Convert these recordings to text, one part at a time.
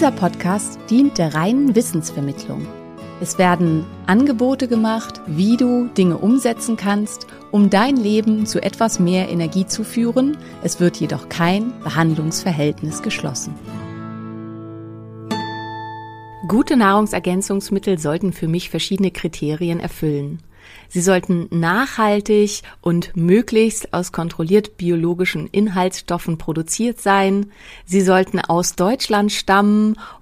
Dieser Podcast dient der reinen Wissensvermittlung. Es werden Angebote gemacht, wie du Dinge umsetzen kannst, um dein Leben zu etwas mehr Energie zu führen. Es wird jedoch kein Behandlungsverhältnis geschlossen. Gute Nahrungsergänzungsmittel sollten für mich verschiedene Kriterien erfüllen. Sie sollten nachhaltig und möglichst aus kontrolliert biologischen Inhaltsstoffen produziert sein. Sie sollten aus Deutschland stammen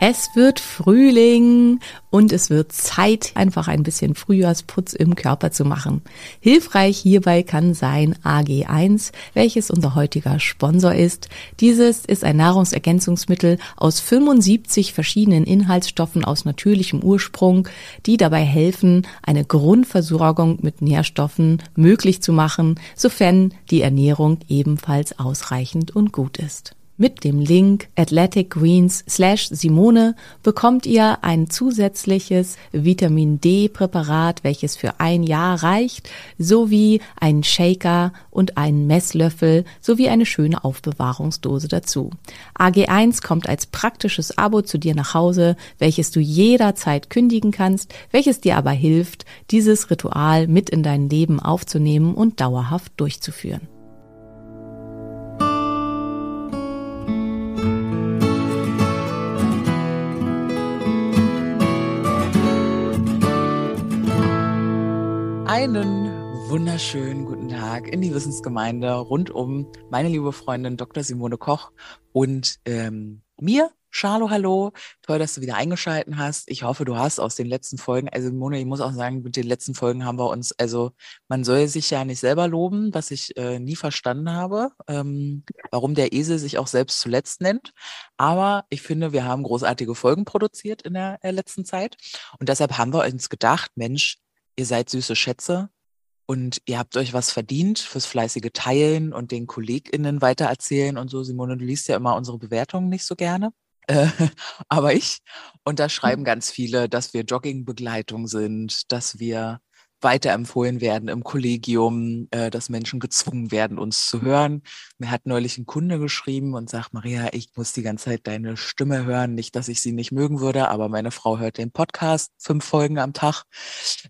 Es wird Frühling und es wird Zeit, einfach ein bisschen Frühjahrsputz im Körper zu machen. Hilfreich hierbei kann sein AG1, welches unser heutiger Sponsor ist. Dieses ist ein Nahrungsergänzungsmittel aus 75 verschiedenen Inhaltsstoffen aus natürlichem Ursprung, die dabei helfen, eine Grundversorgung mit Nährstoffen möglich zu machen, sofern die Ernährung ebenfalls ausreichend und gut ist. Mit dem Link athleticgreens slash Simone bekommt ihr ein zusätzliches Vitamin D Präparat, welches für ein Jahr reicht, sowie einen Shaker und einen Messlöffel sowie eine schöne Aufbewahrungsdose dazu. AG1 kommt als praktisches Abo zu dir nach Hause, welches du jederzeit kündigen kannst, welches dir aber hilft, dieses Ritual mit in dein Leben aufzunehmen und dauerhaft durchzuführen. Einen wunderschönen guten Tag in die Wissensgemeinde rund um meine liebe Freundin Dr. Simone Koch und ähm, mir. Charlo, hallo. Toll, dass du wieder eingeschalten hast. Ich hoffe, du hast aus den letzten Folgen, also Simone, ich muss auch sagen, mit den letzten Folgen haben wir uns, also man soll sich ja nicht selber loben, was ich äh, nie verstanden habe, ähm, warum der Esel sich auch selbst zuletzt nennt. Aber ich finde, wir haben großartige Folgen produziert in der äh, letzten Zeit. Und deshalb haben wir uns gedacht, Mensch, ihr seid süße Schätze und ihr habt euch was verdient fürs fleißige Teilen und den KollegInnen weitererzählen und so. Simone, du liest ja immer unsere Bewertungen nicht so gerne. Äh, aber ich. Und da schreiben ganz viele, dass wir Joggingbegleitung sind, dass wir weiterempfohlen werden im Kollegium, äh, dass Menschen gezwungen werden, uns zu hören. Mir hat neulich ein Kunde geschrieben und sagt, Maria, ich muss die ganze Zeit deine Stimme hören. Nicht, dass ich sie nicht mögen würde, aber meine Frau hört den Podcast fünf Folgen am Tag.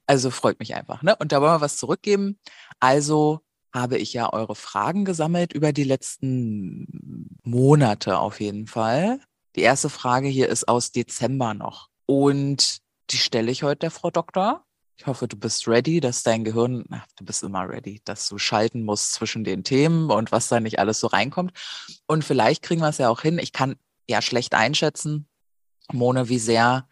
Also freut mich einfach. Ne? Und da wollen wir was zurückgeben. Also habe ich ja eure Fragen gesammelt über die letzten Monate auf jeden Fall. Die erste Frage hier ist aus Dezember noch. Und die stelle ich heute der Frau Doktor. Ich hoffe, du bist ready, dass dein Gehirn, ach, du bist immer ready, dass du schalten musst zwischen den Themen und was da nicht alles so reinkommt. Und vielleicht kriegen wir es ja auch hin. Ich kann ja schlecht einschätzen, Mone, wie sehr,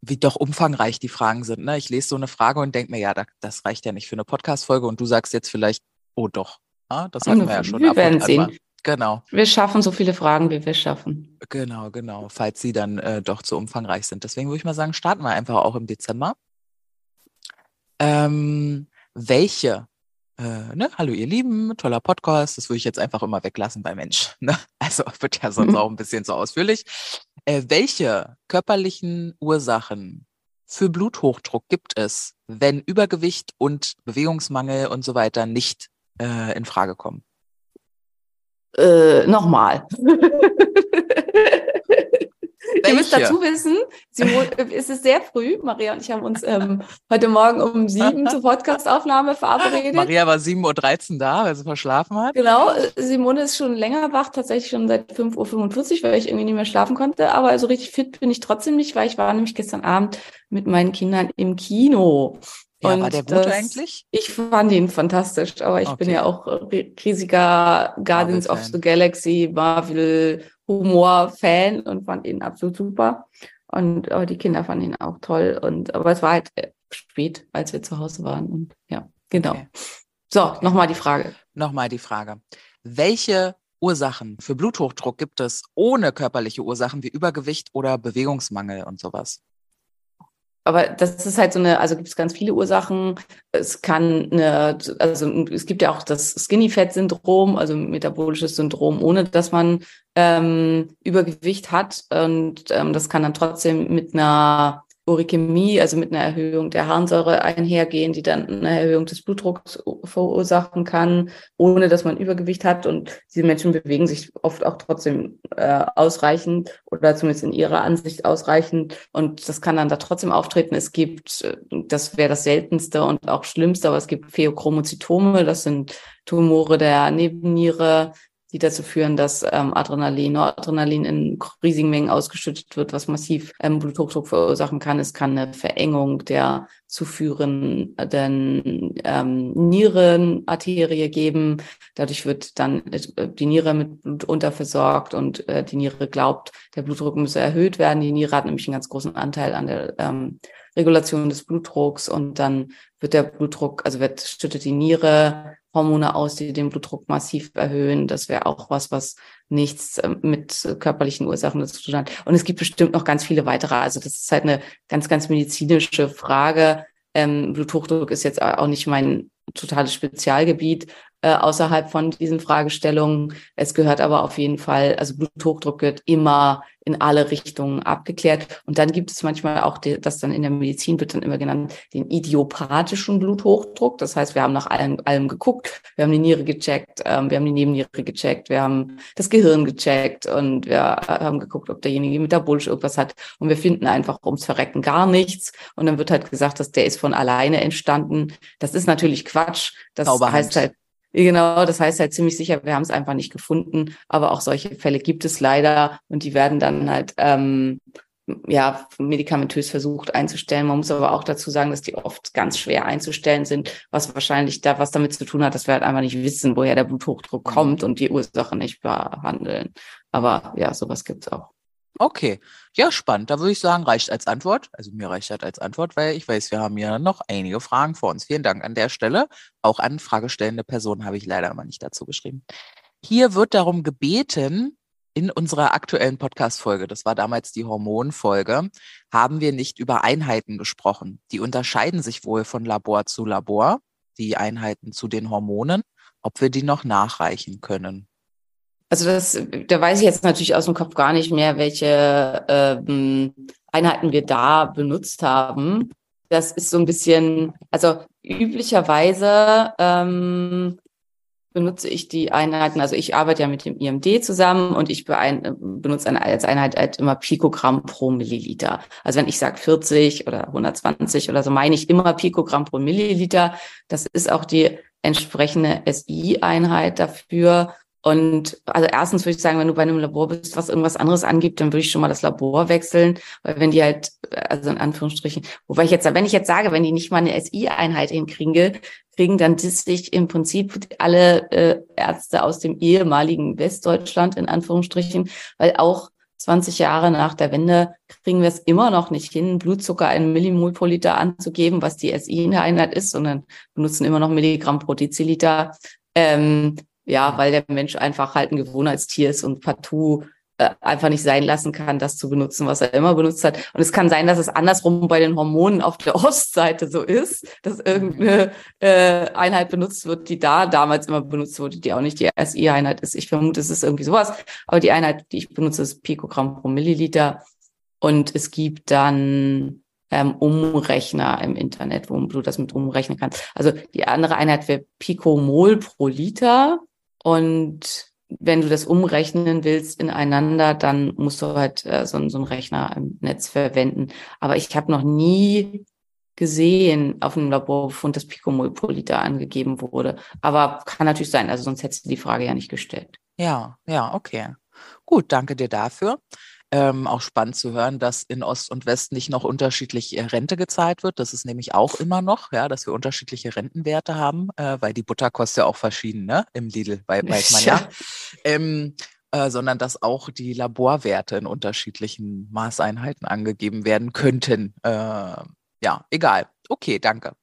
wie doch umfangreich die Fragen sind. Ne? Ich lese so eine Frage und denke mir, ja, das reicht ja nicht für eine Podcast-Folge. Und du sagst jetzt vielleicht, oh doch. Ja, das hatten wir ja schon. Wir werden sehen. Genau. Wir schaffen so viele Fragen, wie wir schaffen. Genau, genau, falls sie dann äh, doch zu umfangreich sind. Deswegen würde ich mal sagen, starten wir einfach auch im Dezember. Ähm, welche äh, ne, hallo ihr Lieben, toller Podcast, das würde ich jetzt einfach immer weglassen bei Mensch. Ne? Also wird ja sonst auch ein bisschen zu ausführlich. Äh, welche körperlichen Ursachen für Bluthochdruck gibt es, wenn Übergewicht und Bewegungsmangel und so weiter nicht äh, in Frage kommen? Äh, Nochmal. Ihr müsst dazu wissen, Simone, es ist sehr früh. Maria und ich haben uns ähm, heute Morgen um sieben zur Podcastaufnahme verabredet. Maria war 7.13 Uhr da, weil sie verschlafen hat. Genau, Simone ist schon länger wach, tatsächlich schon seit 5.45 Uhr, weil ich irgendwie nicht mehr schlafen konnte. Aber also richtig fit bin ich trotzdem nicht, weil ich war nämlich gestern Abend mit meinen Kindern im Kino. Ja, und war der gut eigentlich? Ich fand ihn fantastisch, aber ich okay. bin ja auch riesiger Guardians of the Galaxy, Marvel, Humor-Fan und fand ihn absolut super. Und aber die Kinder fanden ihn auch toll. Und aber es war halt äh, spät, als wir zu Hause waren. Und ja, genau. Okay. So, okay. nochmal die Frage. Nochmal die Frage. Welche Ursachen für Bluthochdruck gibt es ohne körperliche Ursachen wie Übergewicht oder Bewegungsmangel und sowas? Aber das ist halt so eine, also gibt es ganz viele Ursachen. Es kann eine, also es gibt ja auch das Skinny Fat Syndrom, also metabolisches Syndrom, ohne dass man ähm, Übergewicht hat. Und ähm, das kann dann trotzdem mit einer Urikämie, also mit einer Erhöhung der Harnsäure einhergehen, die dann eine Erhöhung des Blutdrucks verursachen kann, ohne dass man Übergewicht hat. Und diese Menschen bewegen sich oft auch trotzdem äh, ausreichend oder zumindest in ihrer Ansicht ausreichend. Und das kann dann da trotzdem auftreten. Es gibt, äh, das wäre das seltenste und auch schlimmste, aber es gibt Pheochromozytome, das sind Tumore der Nebenniere, die dazu führen, dass ähm, Adrenalin, Noradrenalin in riesigen Mengen ausgeschüttet wird, was massiv ähm, Bluthochdruck verursachen kann. Es kann eine Verengung der zu führenden ähm, Nierenarterie geben. Dadurch wird dann äh, die Niere mit Blut unterversorgt und äh, die Niere glaubt, der Blutdruck müsse erhöht werden. Die Niere hat nämlich einen ganz großen Anteil an der ähm, Regulation des Blutdrucks und dann wird der Blutdruck, also wird, schüttet die Niere Hormone aus, die den Blutdruck massiv erhöhen. Das wäre auch was, was nichts ähm, mit körperlichen Ursachen zu tun hat. Und es gibt bestimmt noch ganz viele weitere. Also das ist halt eine ganz, ganz medizinische Frage. Ähm, Bluthochdruck ist jetzt auch nicht mein totales Spezialgebiet äh, außerhalb von diesen Fragestellungen. Es gehört aber auf jeden Fall, also Bluthochdruck gehört immer in alle Richtungen abgeklärt. Und dann gibt es manchmal auch, das dann in der Medizin wird dann immer genannt, den idiopathischen Bluthochdruck. Das heißt, wir haben nach allem, allem geguckt, wir haben die Niere gecheckt, ähm, wir haben die Nebenniere gecheckt, wir haben das Gehirn gecheckt und wir haben geguckt, ob derjenige metabolisch irgendwas hat. Und wir finden einfach ums Verrecken gar nichts. Und dann wird halt gesagt, dass der ist von alleine entstanden. Das ist natürlich Quatsch. Das Zauberhand. heißt halt, Genau, das heißt halt ziemlich sicher, wir haben es einfach nicht gefunden, aber auch solche Fälle gibt es leider und die werden dann halt ähm, ja medikamentös versucht einzustellen. Man muss aber auch dazu sagen, dass die oft ganz schwer einzustellen sind, was wahrscheinlich da was damit zu tun hat, dass wir halt einfach nicht wissen, woher der Bluthochdruck mhm. kommt und die Ursache nicht behandeln. Aber ja, sowas gibt's auch. Okay, ja, spannend. Da würde ich sagen, reicht als Antwort. Also mir reicht das als Antwort, weil ich weiß, wir haben ja noch einige Fragen vor uns. Vielen Dank an der Stelle. Auch an fragestellende Personen habe ich leider immer nicht dazu geschrieben. Hier wird darum gebeten, in unserer aktuellen Podcast-Folge, das war damals die Hormonfolge, haben wir nicht über Einheiten gesprochen. Die unterscheiden sich wohl von Labor zu Labor, die Einheiten zu den Hormonen, ob wir die noch nachreichen können. Also das, da weiß ich jetzt natürlich aus dem Kopf gar nicht mehr, welche ähm, Einheiten wir da benutzt haben. Das ist so ein bisschen, also üblicherweise ähm, benutze ich die Einheiten, also ich arbeite ja mit dem IMD zusammen und ich benutze als Einheit halt immer Pikogramm pro Milliliter. Also wenn ich sage 40 oder 120 oder so, meine ich immer Pikogramm pro Milliliter. Das ist auch die entsprechende SI-Einheit dafür. Und also erstens würde ich sagen, wenn du bei einem Labor bist, was irgendwas anderes angibt, dann würde ich schon mal das Labor wechseln, weil wenn die halt, also in Anführungsstrichen, wobei ich jetzt, wenn ich jetzt sage, wenn die nicht mal eine SI-Einheit hinkriegen, kriegen, dann disse ich im Prinzip alle äh, Ärzte aus dem ehemaligen Westdeutschland in Anführungsstrichen, weil auch 20 Jahre nach der Wende kriegen wir es immer noch nicht hin, Blutzucker in Millimol pro Liter anzugeben, was die SI-Einheit ist, sondern benutzen immer noch Milligramm pro Deziliter. Ähm, ja, weil der Mensch einfach halt ein Gewohnheitstier ist und partout äh, einfach nicht sein lassen kann, das zu benutzen, was er immer benutzt hat. Und es kann sein, dass es andersrum bei den Hormonen auf der Ostseite so ist, dass irgendeine äh, Einheit benutzt wird, die da damals immer benutzt wurde, die auch nicht die SI-Einheit ist. Ich vermute, es ist irgendwie sowas. Aber die Einheit, die ich benutze, ist Pikogramm pro Milliliter. Und es gibt dann ähm, Umrechner im Internet, wo du das mit umrechnen kannst. Also die andere Einheit wäre Pikomol pro Liter. Und wenn du das umrechnen willst ineinander, dann musst du halt äh, so, so einen Rechner im Netz verwenden. Aber ich habe noch nie gesehen auf einem Laborbefund, dass Picomol pro Liter angegeben wurde. Aber kann natürlich sein, also sonst hättest du die Frage ja nicht gestellt. Ja, ja, okay. Gut, danke dir dafür. Ähm, auch spannend zu hören, dass in Ost und West nicht noch unterschiedlich äh, Rente gezahlt wird. Das ist nämlich auch immer noch, ja, dass wir unterschiedliche Rentenwerte haben, äh, weil die Butter kostet ja auch verschieden, ne? Im Lidl, weil, weiß man ja. ja. Ähm, äh, sondern dass auch die Laborwerte in unterschiedlichen Maßeinheiten angegeben werden könnten. Äh, ja, egal. Okay, danke.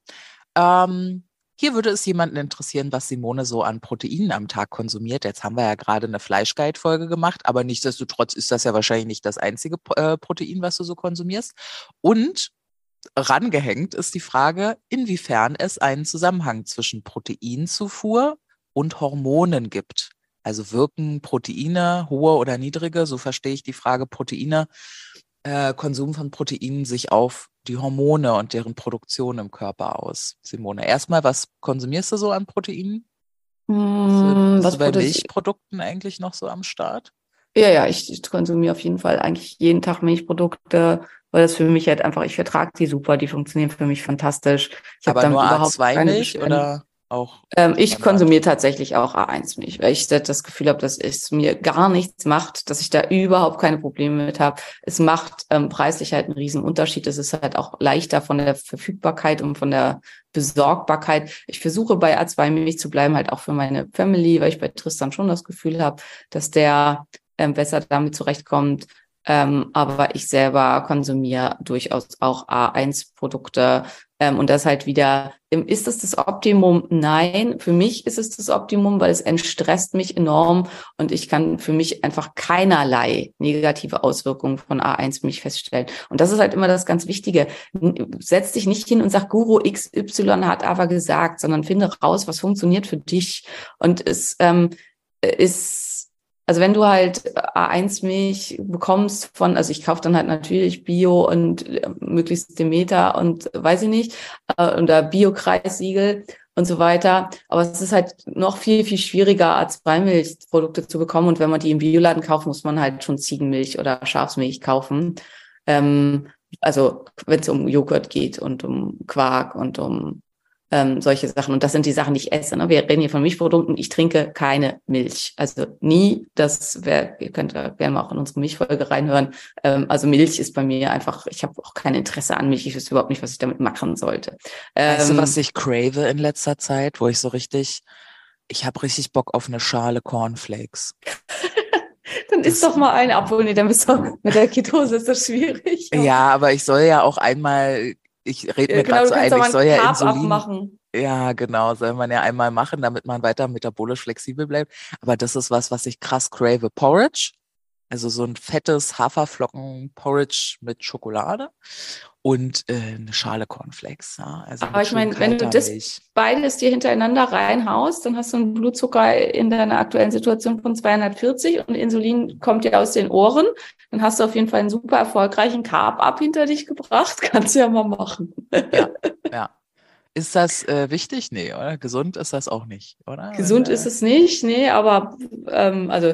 Ähm, hier würde es jemanden interessieren, was Simone so an Proteinen am Tag konsumiert. Jetzt haben wir ja gerade eine Fleischguide-Folge gemacht, aber nichtsdestotrotz ist das ja wahrscheinlich nicht das einzige äh, Protein, was du so konsumierst. Und rangehängt ist die Frage, inwiefern es einen Zusammenhang zwischen Proteinzufuhr und Hormonen gibt. Also wirken Proteine, hohe oder niedrige, so verstehe ich die Frage, Proteine, äh, Konsum von Proteinen sich auf die Hormone und deren Produktion im Körper aus? Simone, erstmal, was konsumierst du so an Proteinen? Mm, was du bei Milchprodukten eigentlich noch so am Start? Ja, ja, ich, ich konsumiere auf jeden Fall eigentlich jeden Tag Milchprodukte, weil das für mich halt einfach, ich vertrage die super, die funktionieren für mich fantastisch. Ich Aber nur A2-Milch oder? Auch? Ähm, ich konsumiere tatsächlich auch A1-Milch, weil ich das Gefühl habe, dass es mir gar nichts macht, dass ich da überhaupt keine Probleme mit habe. Es macht ähm, preislich halt einen riesen Unterschied. Es ist halt auch leichter von der Verfügbarkeit und von der Besorgbarkeit. Ich versuche bei A2-Milch zu bleiben, halt auch für meine Family, weil ich bei Tristan schon das Gefühl habe, dass der ähm, besser damit zurechtkommt. Ähm, aber ich selber konsumiere durchaus auch A1-Produkte. Ähm, und das halt wieder, ähm, ist das das Optimum? Nein, für mich ist es das Optimum, weil es entstresst mich enorm und ich kann für mich einfach keinerlei negative Auswirkungen von A1 für mich feststellen. Und das ist halt immer das ganz Wichtige. Setz dich nicht hin und sag, Guru XY hat aber gesagt, sondern finde raus, was funktioniert für dich. Und es ähm, ist also wenn du halt A1-Milch bekommst von, also ich kaufe dann halt natürlich Bio und äh, möglichst Demeter und weiß ich nicht, äh, oder Bio-Kreissiegel und so weiter. Aber es ist halt noch viel, viel schwieriger, A2-Milchprodukte zu bekommen. Und wenn man die im Bioladen kauft, muss man halt schon Ziegenmilch oder Schafsmilch kaufen. Ähm, also wenn es um Joghurt geht und um Quark und um ähm, solche Sachen. Und das sind die Sachen, die ich esse. Ne? Wir reden hier von Milchprodukten. Ich trinke keine Milch. Also nie. Das wäre, ihr könnt ja gerne mal auch in unsere Milchfolge reinhören. Ähm, also Milch ist bei mir einfach, ich habe auch kein Interesse an Milch. Ich wüsste überhaupt nicht, was ich damit machen sollte. Ähm, weißt du, was ich crave in letzter Zeit, wo ich so richtig, ich habe richtig Bock auf eine Schale Cornflakes. Dann isst doch mal eine, obwohl, nee, dann bist du mit der Ketose ist das schwierig. Ja, aber ich soll ja auch einmal ich rede mir genau, gerade so ein, ich soll ja Insulin machen. Ja, genau, soll man ja einmal machen, damit man weiter metabolisch flexibel bleibt. Aber das ist was, was ich krass crave. Porridge, also so ein fettes Haferflocken-Porridge mit Schokolade und äh, eine Schale Cornflakes. Ja? Also Aber ich meine, wenn du das beides dir hintereinander reinhaust, dann hast du einen Blutzucker in deiner aktuellen Situation von 240 und Insulin kommt dir aus den Ohren. Dann hast du auf jeden Fall einen super erfolgreichen Carb-Up hinter dich gebracht. Kannst du ja mal machen. Ja, ja. Ist das äh, wichtig? Nee, oder? Gesund ist das auch nicht, oder? Gesund ist es nicht, nee, aber ähm, also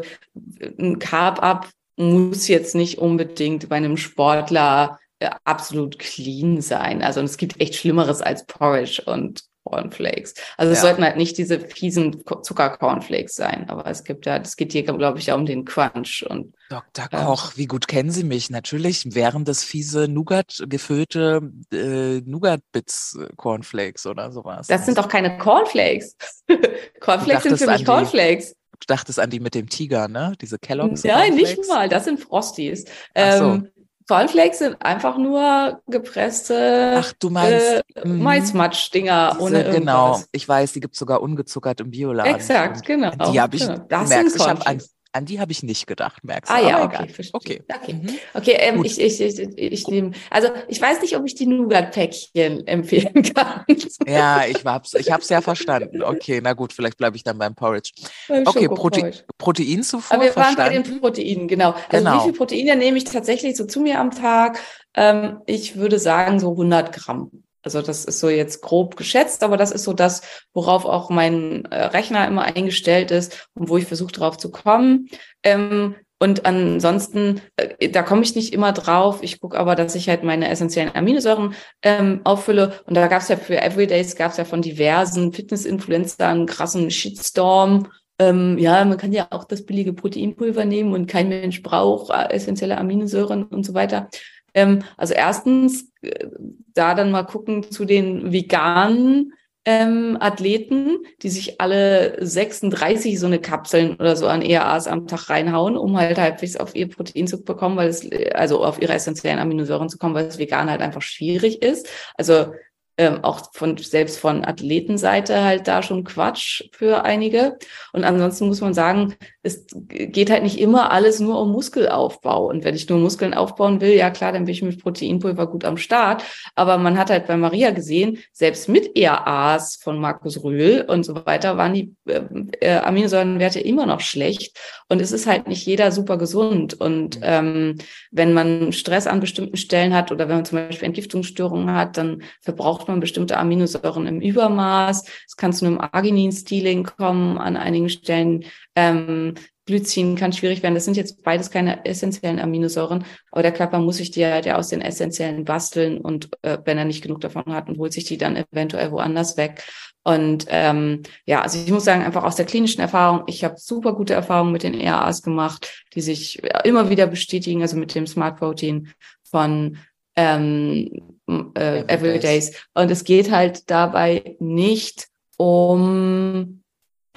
ein Carb-Up muss jetzt nicht unbedingt bei einem Sportler äh, absolut clean sein. Also es gibt echt Schlimmeres als Porridge und Cornflakes. Also es ja. sollten halt nicht diese fiesen Zucker-Cornflakes sein, aber es gibt ja, es geht hier, glaube ich, ja um den Crunch und Dr. Koch, wie gut kennen Sie mich? Natürlich wären das fiese Nougat gefüllte äh, Nougat-Bits äh, Cornflakes oder sowas. Das sind doch keine Cornflakes. Cornflakes sind für mich Cornflakes. Du dachtest an die mit dem Tiger, ne? Diese Kelloggs. Nein, nicht mal. Das sind Frosties. Ach so. Cornflakes sind einfach nur gepresste Ach, du meinst, äh, mhm. Maismatsch-Dinger ohne irgendwas. Genau, ich weiß, die gibt es sogar ungezuckert im Bioladen. Exakt, genau. Die habe ich genau. Das gemerkt. Ich habe An die habe ich nicht gedacht, merkst du. Ah ja, okay. Okay. Okay, Mhm. okay ähm, Gut. ich, ich, ich, ich nehme, also ich weiß nicht, ob ich die Nougat-Päckchen empfehlen kann. Ja, ich hab's, ich hab's ja verstanden. Okay, na gut, vielleicht bleibe ich dann beim Porridge. Beim Okay. Prote Proteinzufuhr, Aber wir waren bei den Proteinen, genau. Also Genau. wie viel Proteine nehme ich tatsächlich so zu mir am Tag? Ähm, ich würde sagen so 100 Gramm. Also das ist so jetzt grob geschätzt, aber das ist so das, worauf auch mein äh, Rechner immer eingestellt ist und wo ich versuche drauf zu kommen. Ähm, und ansonsten, äh, da komme ich nicht immer drauf. Ich gucke aber, dass ich halt meine essentiellen Aminosäuren ähm, auffülle. Und da gab es ja für Everydays, gab es ja von diversen Fitness-Influencern krassen Shitstorm. Ähm, ja, man kann ja auch das billige Proteinpulver nehmen und kein Mensch braucht äh, essentielle Aminosäuren und so weiter. Ähm, also erstens, äh, da dann mal gucken zu den veganen ähm, Athleten, die sich alle 36 so eine Kapseln oder so an ERAs am Tag reinhauen, um halt halbwegs auf ihr Protein zu bekommen, weil es, äh, also auf ihre essentiellen Aminosäuren zu kommen, weil es vegan halt einfach schwierig ist. Also ähm, auch von selbst von Athletenseite halt da schon Quatsch für einige. Und ansonsten muss man sagen, es geht halt nicht immer alles nur um Muskelaufbau. Und wenn ich nur Muskeln aufbauen will, ja klar, dann bin ich mit Proteinpulver gut am Start. Aber man hat halt bei Maria gesehen, selbst mit ERAs von Markus Rühl und so weiter waren die äh, äh, Aminosäurenwerte immer noch schlecht. Und es ist halt nicht jeder super gesund. Und ähm, wenn man Stress an bestimmten Stellen hat oder wenn man zum Beispiel Entgiftungsstörungen hat, dann verbraucht man bestimmte Aminosäuren im Übermaß. Es kann zu einem Arginin-Stealing kommen an einigen Stellen. Ähm, Glycin kann schwierig werden. Das sind jetzt beides keine essentiellen Aminosäuren, aber der Körper muss sich die halt ja aus den essentiellen basteln und äh, wenn er nicht genug davon hat und holt sich die dann eventuell woanders weg. Und ähm, ja, also ich muss sagen, einfach aus der klinischen Erfahrung, ich habe super gute Erfahrungen mit den ERAs gemacht, die sich immer wieder bestätigen, also mit dem Smart Protein von ähm, äh, Everydays. Und es geht halt dabei nicht um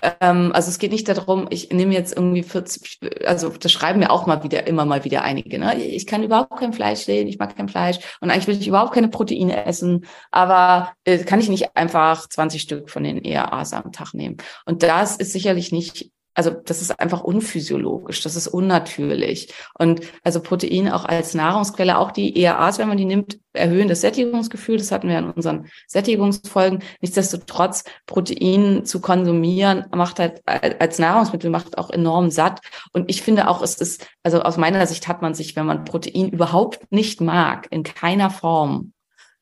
ähm, also es geht nicht darum, ich nehme jetzt irgendwie 40, also das schreiben mir auch mal wieder, immer mal wieder einige, ne? Ich kann überhaupt kein Fleisch sehen, ich mag kein Fleisch und eigentlich will ich überhaupt keine Proteine essen, aber äh, kann ich nicht einfach 20 Stück von den ERAs am Tag nehmen. Und das ist sicherlich nicht also das ist einfach unphysiologisch, das ist unnatürlich. Und also Protein auch als Nahrungsquelle, auch die ERAs, wenn man die nimmt, erhöhen das Sättigungsgefühl. Das hatten wir in unseren Sättigungsfolgen. Nichtsdestotrotz, Protein zu konsumieren macht halt als Nahrungsmittel macht auch enorm satt. Und ich finde auch, es ist, also aus meiner Sicht hat man sich, wenn man Protein überhaupt nicht mag, in keiner Form,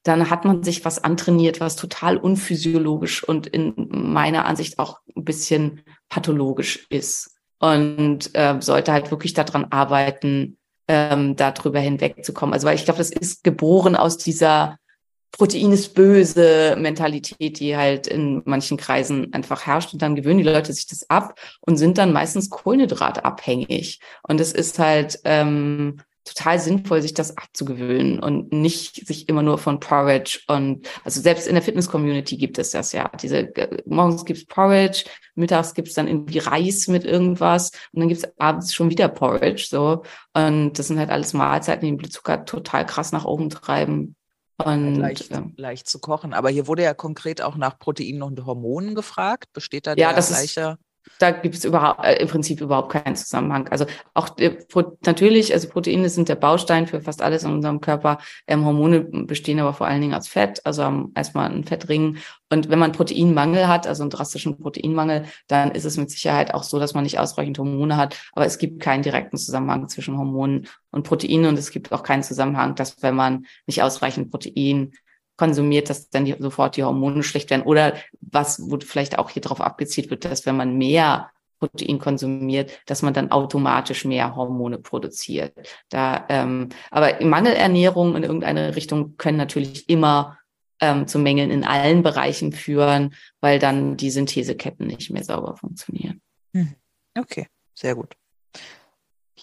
dann hat man sich was antrainiert, was total unphysiologisch und in meiner Ansicht auch ein bisschen pathologisch ist. Und äh, sollte halt wirklich daran arbeiten, ähm, darüber hinwegzukommen. Also weil ich glaube, das ist geboren aus dieser Protein ist böse Mentalität, die halt in manchen Kreisen einfach herrscht. Und dann gewöhnen die Leute sich das ab und sind dann meistens kohlenhydratabhängig. Und es ist halt ähm, total sinnvoll, sich das abzugewöhnen und nicht sich immer nur von Porridge und also selbst in der Fitness-Community gibt es das ja. Diese äh, morgens gibt's Porridge, mittags gibt's dann irgendwie Reis mit irgendwas und dann gibt's abends schon wieder Porridge. So und das sind halt alles Mahlzeiten, die den Blutzucker total krass nach oben treiben. Und leicht, ähm, leicht zu kochen. Aber hier wurde ja konkret auch nach Proteinen und Hormonen gefragt. Besteht da Ja, der das ist- gleiche? Da gibt es überhaupt äh, im Prinzip überhaupt keinen Zusammenhang. Also auch äh, natürlich, also Proteine sind der Baustein für fast alles in unserem Körper. Ähm, Hormone bestehen aber vor allen Dingen als Fett, also haben erstmal einen Fettring. Und wenn man Proteinmangel hat, also einen drastischen Proteinmangel, dann ist es mit Sicherheit auch so, dass man nicht ausreichend Hormone hat. Aber es gibt keinen direkten Zusammenhang zwischen Hormonen und Proteinen und es gibt auch keinen Zusammenhang, dass wenn man nicht ausreichend Protein konsumiert, dass dann die, sofort die Hormone schlecht werden. Oder was, wo vielleicht auch hier drauf abgezielt wird, dass wenn man mehr Protein konsumiert, dass man dann automatisch mehr Hormone produziert. Da, ähm, aber Mangelernährung in irgendeine Richtung können natürlich immer ähm, zu Mängeln in allen Bereichen führen, weil dann die Syntheseketten nicht mehr sauber funktionieren. Okay, sehr gut.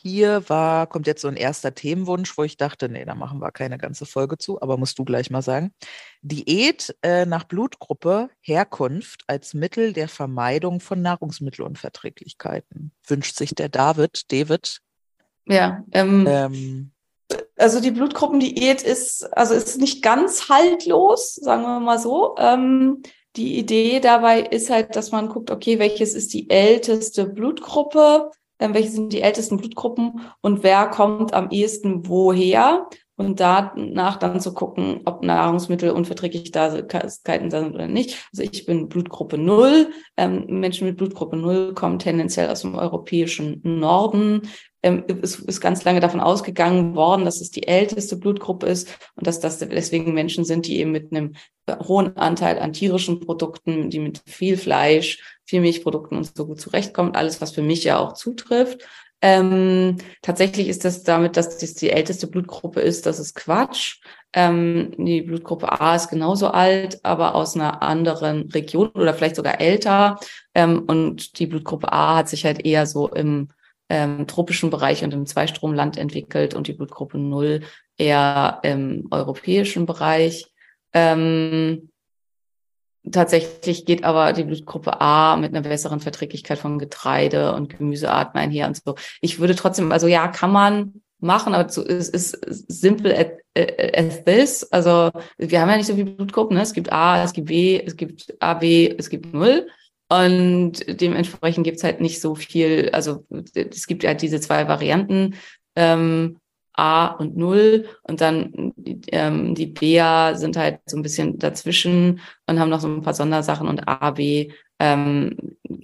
Hier war, kommt jetzt so ein erster Themenwunsch, wo ich dachte, nee, da machen wir keine ganze Folge zu, aber musst du gleich mal sagen. Diät äh, nach Blutgruppe, Herkunft als Mittel der Vermeidung von Nahrungsmittelunverträglichkeiten. Wünscht sich der David, David. Ja, ähm, Ähm, also die Blutgruppendiät ist, also ist nicht ganz haltlos, sagen wir mal so. Ähm, die Idee dabei ist halt, dass man guckt, okay, welches ist die älteste Blutgruppe? Ähm, welche sind die ältesten Blutgruppen und wer kommt am ehesten woher und danach dann zu gucken, ob Nahrungsmittelunverträglichkeiten da sind oder nicht. Also ich bin Blutgruppe null. Ähm, Menschen mit Blutgruppe null kommen tendenziell aus dem europäischen Norden. Ähm, es ist ganz lange davon ausgegangen worden, dass es die älteste Blutgruppe ist und dass das deswegen Menschen sind, die eben mit einem hohen Anteil an tierischen Produkten, die mit viel Fleisch, viel Milchprodukten und so gut zurechtkommen. Alles, was für mich ja auch zutrifft. Ähm, tatsächlich ist das damit, dass das die älteste Blutgruppe ist, das ist Quatsch. Ähm, die Blutgruppe A ist genauso alt, aber aus einer anderen Region oder vielleicht sogar älter. Ähm, und die Blutgruppe A hat sich halt eher so im ähm, tropischen Bereich und im Zweistromland entwickelt und die Blutgruppe 0 eher im europäischen Bereich. Ähm, Tatsächlich geht aber die Blutgruppe A mit einer besseren Verträglichkeit von Getreide und Gemüsearten einher und so. Ich würde trotzdem, also ja, kann man machen, aber so, es ist simple as, as this. Also wir haben ja nicht so viele Blutgruppen. Ne? Es gibt A, es gibt B, es gibt AB, es gibt Null. Und dementsprechend gibt's halt nicht so viel, also es gibt halt diese zwei Varianten. Ähm, A und Null und dann ähm, die BA sind halt so ein bisschen dazwischen und haben noch so ein paar Sondersachen und A, B ähm,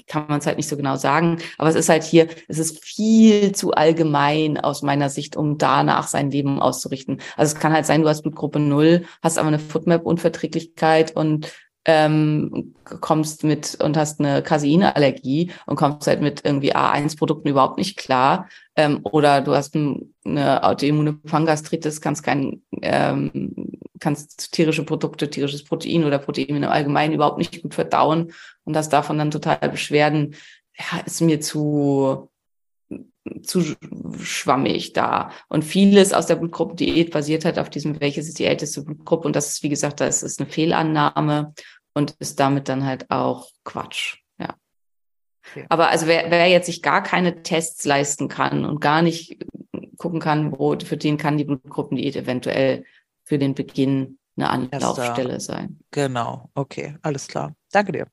kann man es halt nicht so genau sagen. Aber es ist halt hier, es ist viel zu allgemein aus meiner Sicht, um danach sein Leben auszurichten. Also es kann halt sein, du hast Blutgruppe Null, hast aber eine Footmap-Unverträglichkeit und ähm, kommst mit und hast eine Caseinallergie und kommst halt mit irgendwie A1-Produkten überhaupt nicht klar. Ähm, oder du hast ein, eine autoimmune Pangastritis, kannst kein, ähm, kannst tierische Produkte, tierisches Protein oder Protein im Allgemeinen überhaupt nicht gut verdauen und hast davon dann total Beschwerden. Ja, ist mir zu, zu schwammig da. Und vieles aus der Blutgruppendiät basiert halt auf diesem, welches ist die älteste Blutgruppe. Und das ist, wie gesagt, das ist eine Fehlannahme und ist damit dann halt auch Quatsch. Ja. Okay. Aber also wer, wer jetzt sich gar keine Tests leisten kann und gar nicht gucken kann, wo, für den kann die Blutgruppendiät eventuell für den Beginn eine Anlaufstelle sein. Genau, okay, alles klar. Danke dir.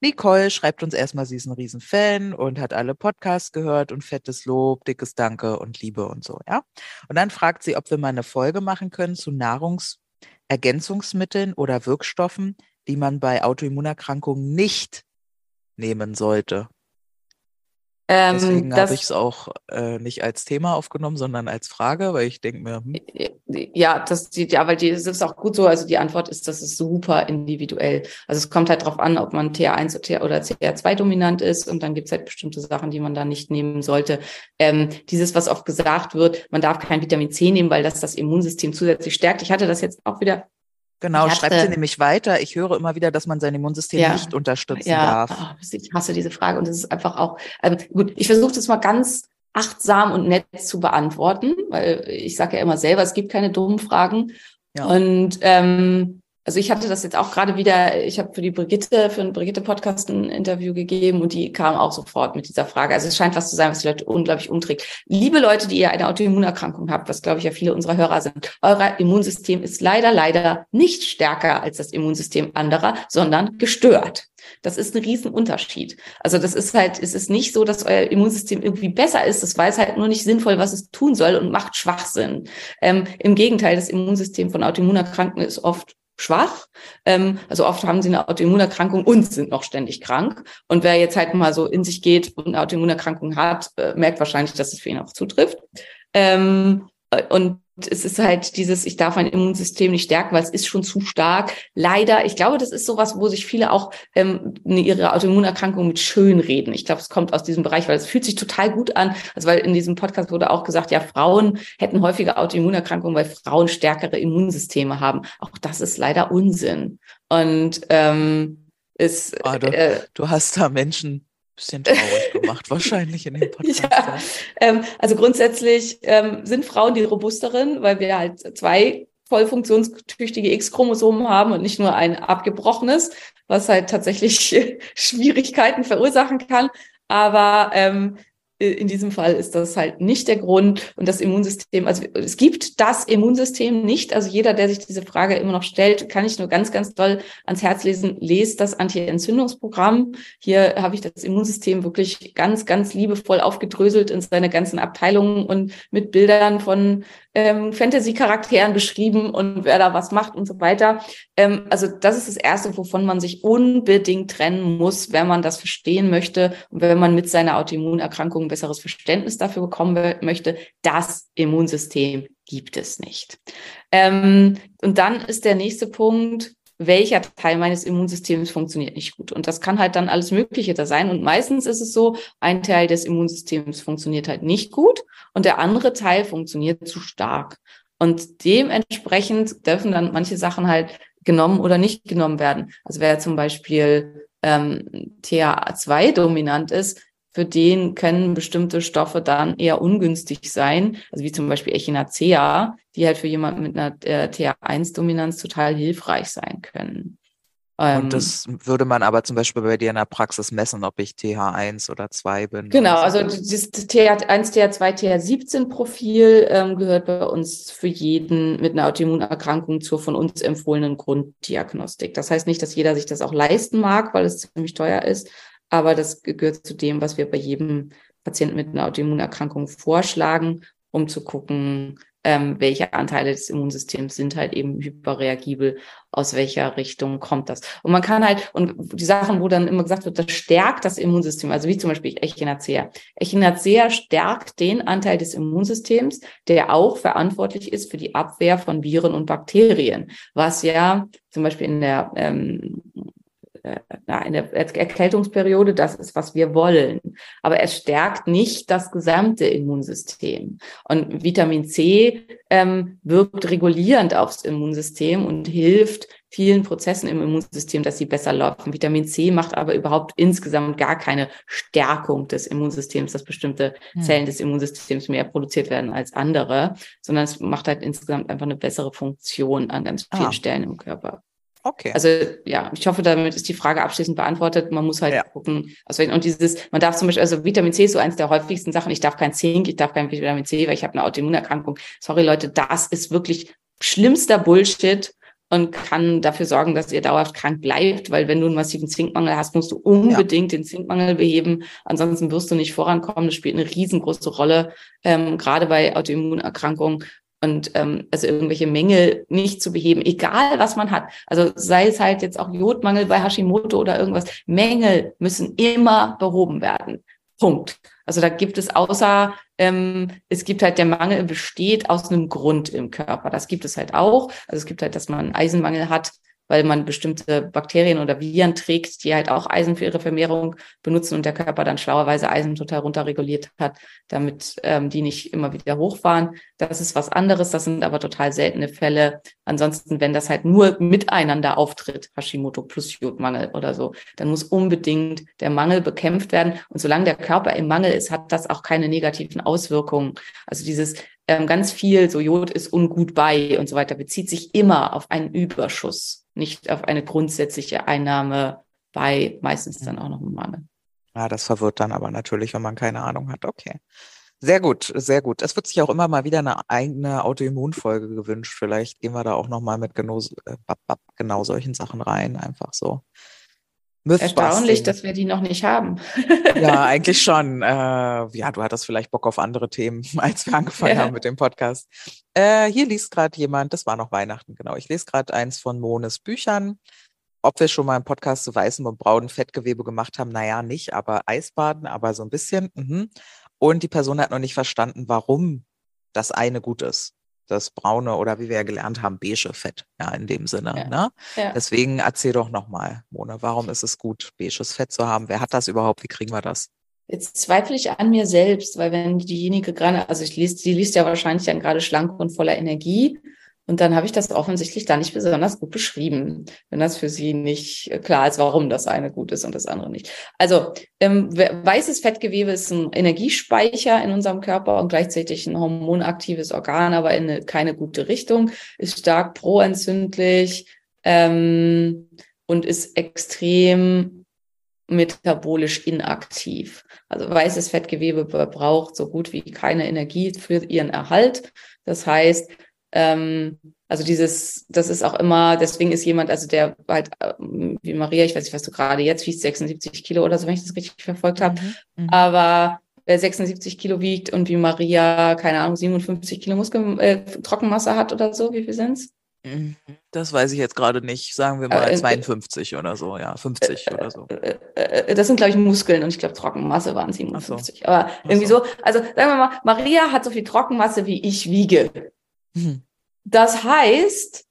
Nicole schreibt uns erstmal, sie ist ein Riesenfan und hat alle Podcasts gehört und fettes Lob, dickes Danke und Liebe und so, ja. Und dann fragt sie, ob wir mal eine Folge machen können zu Nahrungsergänzungsmitteln oder Wirkstoffen, die man bei Autoimmunerkrankungen nicht nehmen sollte. Ähm, Deswegen habe ich es auch äh, nicht als Thema aufgenommen, sondern als Frage, weil ich denke mir. Hm. Ja, das, die, ja, weil die, das ist auch gut so. Also die Antwort ist, das ist super individuell. Also es kommt halt darauf an, ob man TH1 oder TH2 dominant ist und dann gibt es halt bestimmte Sachen, die man da nicht nehmen sollte. Ähm, dieses, was oft gesagt wird, man darf kein Vitamin C nehmen, weil das das Immunsystem zusätzlich stärkt. Ich hatte das jetzt auch wieder Genau, hatte, schreibt sie nämlich weiter. Ich höre immer wieder, dass man sein Immunsystem ja, nicht unterstützen ja, darf. Oh, ich hasse diese Frage und es ist einfach auch, ähm, gut, ich versuche das mal ganz achtsam und nett zu beantworten, weil ich sage ja immer selber, es gibt keine dummen Fragen. Ja. Und ähm, also ich hatte das jetzt auch gerade wieder, ich habe für die Brigitte, für einen Brigitte-Podcast ein Interview gegeben und die kam auch sofort mit dieser Frage. Also es scheint was zu sein, was die Leute unglaublich umträgt. Liebe Leute, die ihr eine Autoimmunerkrankung habt, was glaube ich ja viele unserer Hörer sind, euer Immunsystem ist leider, leider nicht stärker als das Immunsystem anderer, sondern gestört. Das ist ein Riesenunterschied. Also das ist halt, es ist nicht so, dass euer Immunsystem irgendwie besser ist. Das weiß halt nur nicht sinnvoll, was es tun soll und macht Schwachsinn. Ähm, Im Gegenteil, das Immunsystem von Autoimmunerkrankten ist oft schwach. Ähm, also oft haben sie eine Autoimmunerkrankung und sind noch ständig krank. Und wer jetzt halt mal so in sich geht und eine Autoimmunerkrankung hat, äh, merkt wahrscheinlich, dass es für ihn auch zutrifft. Ähm, und es ist halt dieses, ich darf mein Immunsystem nicht stärken, weil es ist schon zu stark. Leider, ich glaube, das ist sowas, wo sich viele auch ähm, ihre Autoimmunerkrankung mit schön reden. Ich glaube, es kommt aus diesem Bereich, weil es fühlt sich total gut an. Also weil in diesem Podcast wurde auch gesagt, ja, Frauen hätten häufige Autoimmunerkrankungen, weil Frauen stärkere Immunsysteme haben. Auch das ist leider Unsinn. Und ähm, ist, ah, äh, du hast da Menschen bisschen traurig gemacht, wahrscheinlich in dem Podcast. Ja, ähm, also grundsätzlich ähm, sind Frauen die robusteren, weil wir halt zwei voll funktionstüchtige X-Chromosomen haben und nicht nur ein abgebrochenes, was halt tatsächlich Schwierigkeiten verursachen kann. Aber ähm, äh, in diesem Fall ist das halt nicht der Grund und das Immunsystem, also es gibt das Immunsystem nicht. Also jeder, der sich diese Frage immer noch stellt, kann ich nur ganz, ganz toll ans Herz lesen, lest das Anti-Entzündungsprogramm. Hier habe ich das Immunsystem wirklich ganz, ganz liebevoll aufgedröselt in seine ganzen Abteilungen und mit Bildern von ähm, Fantasy-Charakteren beschrieben und wer da was macht und so weiter. Ähm, also das ist das Erste, wovon man sich unbedingt trennen muss, wenn man das verstehen möchte und wenn man mit seiner Autoimmunerkrankung ein besseres Verständnis dafür bekommen möchte. Das Immunsystem gibt es nicht. Ähm, und dann ist der nächste Punkt, welcher Teil meines Immunsystems funktioniert nicht gut. Und das kann halt dann alles Mögliche da sein. Und meistens ist es so, ein Teil des Immunsystems funktioniert halt nicht gut und der andere Teil funktioniert zu stark. Und dementsprechend dürfen dann manche Sachen halt genommen oder nicht genommen werden. Also wer zum Beispiel ähm, THA2 dominant ist, für den können bestimmte Stoffe dann eher ungünstig sein, also wie zum Beispiel Echinacea, die halt für jemanden mit einer äh, TH1-Dominanz total hilfreich sein können. Ähm, und das würde man aber zum Beispiel bei dir in der Praxis messen, ob ich TH1 oder 2 bin. Genau, also das TH1, TH2, TH17-Profil ähm, gehört bei uns für jeden mit einer Autoimmunerkrankung zur von uns empfohlenen Grunddiagnostik. Das heißt nicht, dass jeder sich das auch leisten mag, weil es ziemlich teuer ist, aber das gehört zu dem, was wir bei jedem Patienten mit einer Autoimmunerkrankung vorschlagen, um zu gucken, ähm, welche Anteile des Immunsystems sind halt eben hyperreagibel, aus welcher Richtung kommt das. Und man kann halt, und die Sachen, wo dann immer gesagt wird, das stärkt das Immunsystem, also wie zum Beispiel Echinacea. Echinacea stärkt den Anteil des Immunsystems, der auch verantwortlich ist für die Abwehr von Viren und Bakterien, was ja zum Beispiel in der ähm, in der Erkältungsperiode, das ist, was wir wollen. Aber es stärkt nicht das gesamte Immunsystem. Und Vitamin C ähm, wirkt regulierend aufs Immunsystem und hilft vielen Prozessen im Immunsystem, dass sie besser laufen. Vitamin C macht aber überhaupt insgesamt gar keine Stärkung des Immunsystems, dass bestimmte hm. Zellen des Immunsystems mehr produziert werden als andere, sondern es macht halt insgesamt einfach eine bessere Funktion an ganz vielen ah. Stellen im Körper. Okay. Also ja, ich hoffe, damit ist die Frage abschließend beantwortet. Man muss halt ja. gucken, aus welchen, und dieses, man darf zum Beispiel, also Vitamin C ist so eins der häufigsten Sachen. Ich darf kein Zink, ich darf kein Vitamin C, weil ich habe eine Autoimmunerkrankung. Sorry Leute, das ist wirklich schlimmster Bullshit und kann dafür sorgen, dass ihr dauerhaft krank bleibt, weil wenn du einen massiven Zinkmangel hast, musst du unbedingt ja. den Zinkmangel beheben. Ansonsten wirst du nicht vorankommen. Das spielt eine riesengroße Rolle, ähm, gerade bei Autoimmunerkrankungen und ähm, also irgendwelche Mängel nicht zu beheben, egal was man hat. Also sei es halt jetzt auch Jodmangel bei Hashimoto oder irgendwas. Mängel müssen immer behoben werden. Punkt. Also da gibt es außer, ähm, es gibt halt der Mangel besteht aus einem Grund im Körper. Das gibt es halt auch. Also es gibt halt, dass man Eisenmangel hat, weil man bestimmte Bakterien oder Viren trägt, die halt auch Eisen für ihre Vermehrung benutzen und der Körper dann schlauerweise Eisen total runterreguliert hat, damit ähm, die nicht immer wieder hochfahren. Das ist was anderes, das sind aber total seltene Fälle. Ansonsten, wenn das halt nur miteinander auftritt, Hashimoto plus Jodmangel oder so, dann muss unbedingt der Mangel bekämpft werden. Und solange der Körper im Mangel ist, hat das auch keine negativen Auswirkungen. Also dieses ähm, ganz viel, so Jod ist ungut bei und so weiter, bezieht sich immer auf einen Überschuss nicht auf eine grundsätzliche Einnahme bei meistens dann auch noch einem Mangel. Ja, das verwirrt dann aber natürlich, wenn man keine Ahnung hat. Okay. Sehr gut, sehr gut. Es wird sich auch immer mal wieder eine eigene Autoimmunfolge gewünscht. Vielleicht gehen wir da auch nochmal mit genau, äh, genau solchen Sachen rein, einfach so. Erstaunlich, dass wir die noch nicht haben. ja, eigentlich schon. Äh, ja, du hattest vielleicht Bock auf andere Themen, als wir angefangen ja. haben mit dem Podcast. Äh, hier liest gerade jemand, das war noch Weihnachten, genau. Ich lese gerade eins von Mones Büchern. Ob wir schon mal einen Podcast zu weißem und braunem Fettgewebe gemacht haben, naja, nicht, aber Eisbaden, aber so ein bisschen. Mhm. Und die Person hat noch nicht verstanden, warum das eine gut ist das braune oder wie wir ja gelernt haben, beige Fett, ja, in dem Sinne. Ja. Ne? Ja. Deswegen erzähl doch nochmal, Mona, warum ist es gut, beiges Fett zu haben? Wer hat das überhaupt? Wie kriegen wir das? Jetzt zweifle ich an mir selbst, weil wenn diejenige gerade, also ich liest, die liest ja wahrscheinlich dann gerade schlank und voller Energie und dann habe ich das offensichtlich da nicht besonders gut beschrieben, wenn das für Sie nicht äh, klar ist, warum das eine gut ist und das andere nicht. Also ähm, weißes Fettgewebe ist ein Energiespeicher in unserem Körper und gleichzeitig ein hormonaktives Organ, aber in eine, keine gute Richtung, ist stark proentzündlich ähm, und ist extrem metabolisch inaktiv. Also weißes Fettgewebe braucht so gut wie keine Energie für ihren Erhalt. Das heißt, ähm, also dieses, das ist auch immer, deswegen ist jemand, also der halt, äh, wie Maria, ich weiß nicht, was du gerade jetzt wiegst, 76 Kilo oder so, wenn ich das richtig verfolgt habe, mhm, mhm. aber wer 76 Kilo wiegt und wie Maria, keine Ahnung, 57 Kilo Muskel, äh, Trockenmasse hat oder so, wie viel sind's? Mhm. Das weiß ich jetzt gerade nicht. Sagen wir mal äh, 52 äh, oder so, ja, 50 äh, oder so. Äh, äh, das sind, glaube ich, Muskeln und ich glaube, Trockenmasse waren 57. So. Aber irgendwie so. so. Also sagen wir mal, Maria hat so viel Trockenmasse, wie ich wiege. Mhm. Das heißt,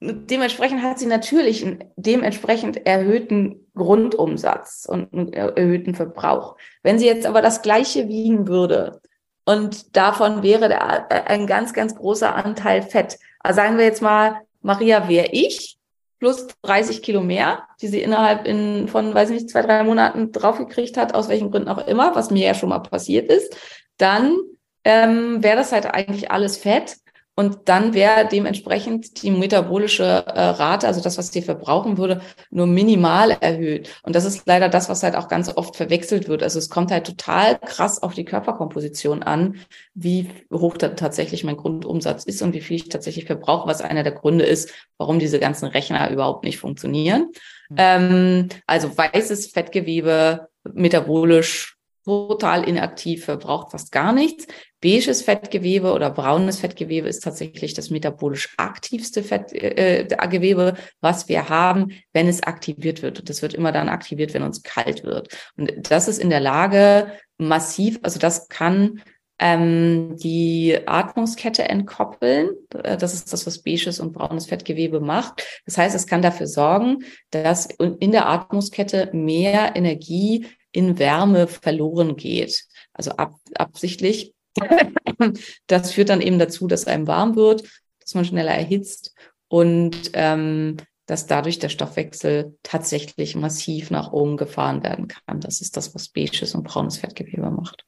dementsprechend hat sie natürlich einen dementsprechend erhöhten Grundumsatz und einen erhöhten Verbrauch. Wenn sie jetzt aber das gleiche wiegen würde und davon wäre der, ein ganz, ganz großer Anteil Fett, also sagen wir jetzt mal, Maria wäre ich plus 30 Kilo mehr, die sie innerhalb in, von, weiß nicht, zwei, drei Monaten draufgekriegt hat, aus welchen Gründen auch immer, was mir ja schon mal passiert ist, dann ähm, wäre das halt eigentlich alles Fett. Und dann wäre dementsprechend die metabolische äh, Rate, also das, was sie verbrauchen würde, nur minimal erhöht. Und das ist leider das, was halt auch ganz oft verwechselt wird. Also es kommt halt total krass auf die Körperkomposition an, wie hoch da tatsächlich mein Grundumsatz ist und wie viel ich tatsächlich verbrauche, was einer der Gründe ist, warum diese ganzen Rechner überhaupt nicht funktionieren. Mhm. Ähm, also weißes Fettgewebe metabolisch total inaktiv, verbraucht fast gar nichts. Beiges Fettgewebe oder braunes Fettgewebe ist tatsächlich das metabolisch aktivste Fettgewebe, äh, was wir haben, wenn es aktiviert wird. Und das wird immer dann aktiviert, wenn uns kalt wird. Und das ist in der Lage, massiv, also das kann ähm, die Atmungskette entkoppeln. Äh, das ist das, was beiges und braunes Fettgewebe macht. Das heißt, es kann dafür sorgen, dass in der Atmungskette mehr Energie in Wärme verloren geht. Also ab, absichtlich. das führt dann eben dazu, dass einem warm wird, dass man schneller erhitzt und ähm, dass dadurch der Stoffwechsel tatsächlich massiv nach oben gefahren werden kann. Das ist das, was beiges und braunes Fettgewebe macht.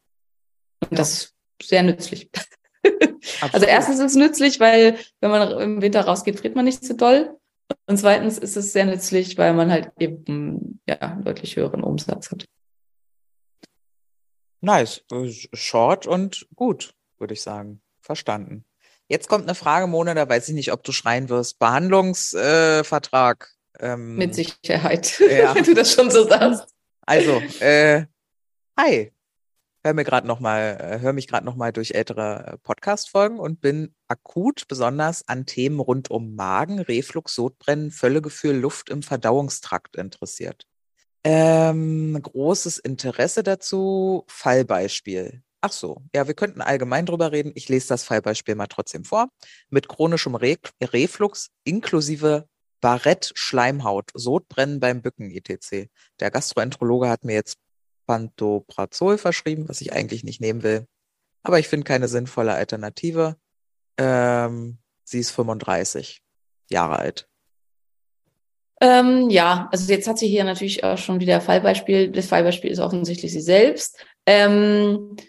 Und ja. das ist sehr nützlich. also erstens ist es nützlich, weil wenn man im Winter rausgeht, friert man nicht so doll. Und zweitens ist es sehr nützlich, weil man halt eben ja deutlich höheren Umsatz hat. Nice. Short und gut, würde ich sagen. Verstanden. Jetzt kommt eine Frage, Mona, da weiß ich nicht, ob du schreien wirst. Behandlungsvertrag. Äh, ähm, Mit Sicherheit, ja. wenn du das schon so sagst. Also, äh, hi. Hör mir gerade noch mal, äh, hör mich gerade noch mal durch ältere Podcast-Folgen und bin akut besonders an Themen rund um Magen, Reflux, Sodbrennen, Völlegefühl, Luft im Verdauungstrakt interessiert. Ähm, großes Interesse dazu. Fallbeispiel. Ach so, ja, wir könnten allgemein drüber reden. Ich lese das Fallbeispiel mal trotzdem vor. Mit chronischem Re Reflux inklusive Barrett-Schleimhaut, Sodbrennen beim Bücken etc. Der Gastroenterologe hat mir jetzt Pantoprazol verschrieben, was ich eigentlich nicht nehmen will. Aber ich finde keine sinnvolle Alternative. Ähm, sie ist 35 Jahre alt. Ähm, ja, also jetzt hat sie hier natürlich auch schon wieder Fallbeispiel. Das Fallbeispiel ist offensichtlich sie selbst. Ähm, äh,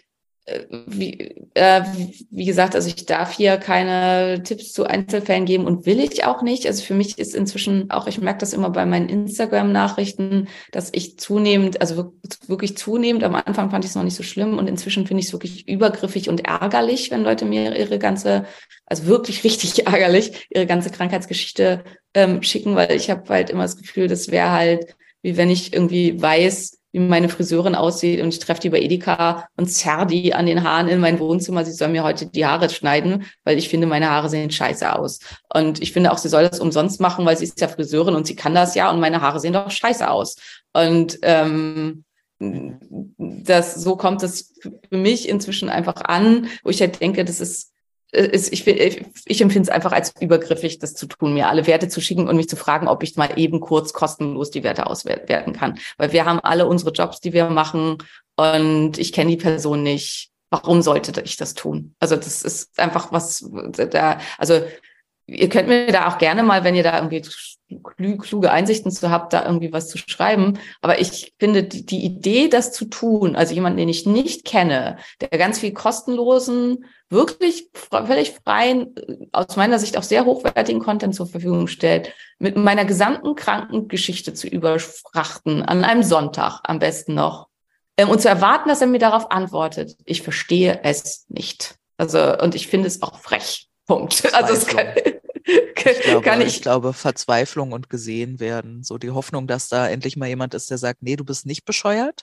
wie, äh, wie gesagt, also ich darf hier keine Tipps zu Einzelfällen geben und will ich auch nicht. Also für mich ist inzwischen auch, ich merke das immer bei meinen Instagram-Nachrichten, dass ich zunehmend, also wirklich zunehmend, am Anfang fand ich es noch nicht so schlimm und inzwischen finde ich es wirklich übergriffig und ärgerlich, wenn Leute mir ihre ganze, also wirklich richtig ärgerlich, ihre ganze Krankheitsgeschichte ähm, schicken, weil ich habe halt immer das Gefühl, das wäre halt, wie wenn ich irgendwie weiß, wie meine Friseurin aussieht und ich treffe die bei Edeka und zerr die an den Haaren in mein Wohnzimmer. Sie soll mir heute die Haare schneiden, weil ich finde, meine Haare sehen scheiße aus. Und ich finde auch, sie soll das umsonst machen, weil sie ist ja Friseurin und sie kann das ja und meine Haare sehen doch scheiße aus. Und ähm, das so kommt es für mich inzwischen einfach an, wo ich halt denke, das ist ist, ich, ich, ich empfinde es einfach als übergriffig, das zu tun, mir alle Werte zu schicken und mich zu fragen, ob ich mal eben kurz kostenlos die Werte auswerten kann. Weil wir haben alle unsere Jobs, die wir machen und ich kenne die Person nicht. Warum sollte ich das tun? Also das ist einfach was da, also ihr könnt mir da auch gerne mal, wenn ihr da irgendwie kluge Einsichten zu habt, da irgendwie was zu schreiben. Aber ich finde die, die Idee, das zu tun, also jemanden, den ich nicht kenne, der ganz viel kostenlosen, wirklich völlig freien, aus meiner Sicht auch sehr hochwertigen Content zur Verfügung stellt, mit meiner gesamten Krankengeschichte zu überfrachten, an einem Sonntag am besten noch, ähm, und zu erwarten, dass er mir darauf antwortet. Ich verstehe es nicht. Also, und ich finde es auch frech. Punkt. Also es kann, ich glaube, kann ich, ich glaube, Verzweiflung und gesehen werden. So die Hoffnung, dass da endlich mal jemand ist, der sagt, nee, du bist nicht bescheuert.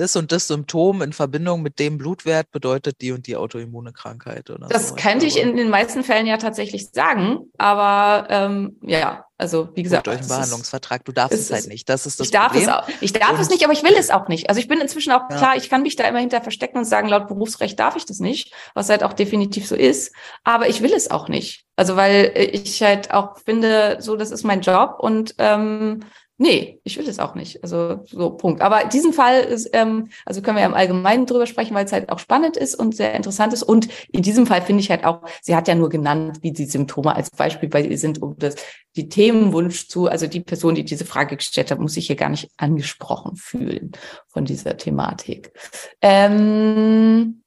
Das und das Symptom in Verbindung mit dem Blutwert bedeutet die und die autoimmune Krankheit. Oder das so. könnte ich in den meisten Fällen ja tatsächlich sagen, aber ähm, ja, also wie gesagt. durch einen Behandlungsvertrag, du darfst es halt nicht. Das ist das ich darf Problem. Es auch, ich darf und es nicht, aber ich will es auch nicht. Also ich bin inzwischen auch ja. klar, ich kann mich da immer hinter verstecken und sagen, laut Berufsrecht darf ich das nicht, was halt auch definitiv so ist. Aber ich will es auch nicht. Also weil ich halt auch finde, so das ist mein Job und ähm, Nee, ich will es auch nicht. Also so Punkt. Aber diesen Fall ist, ähm, also können wir ja im Allgemeinen drüber sprechen, weil es halt auch spannend ist und sehr interessant ist. Und in diesem Fall finde ich halt auch, sie hat ja nur genannt, wie die Symptome als Beispiel bei ihr sind, um das die Themenwunsch zu, also die Person, die diese Frage gestellt hat, muss sich hier gar nicht angesprochen fühlen von dieser Thematik. Ähm,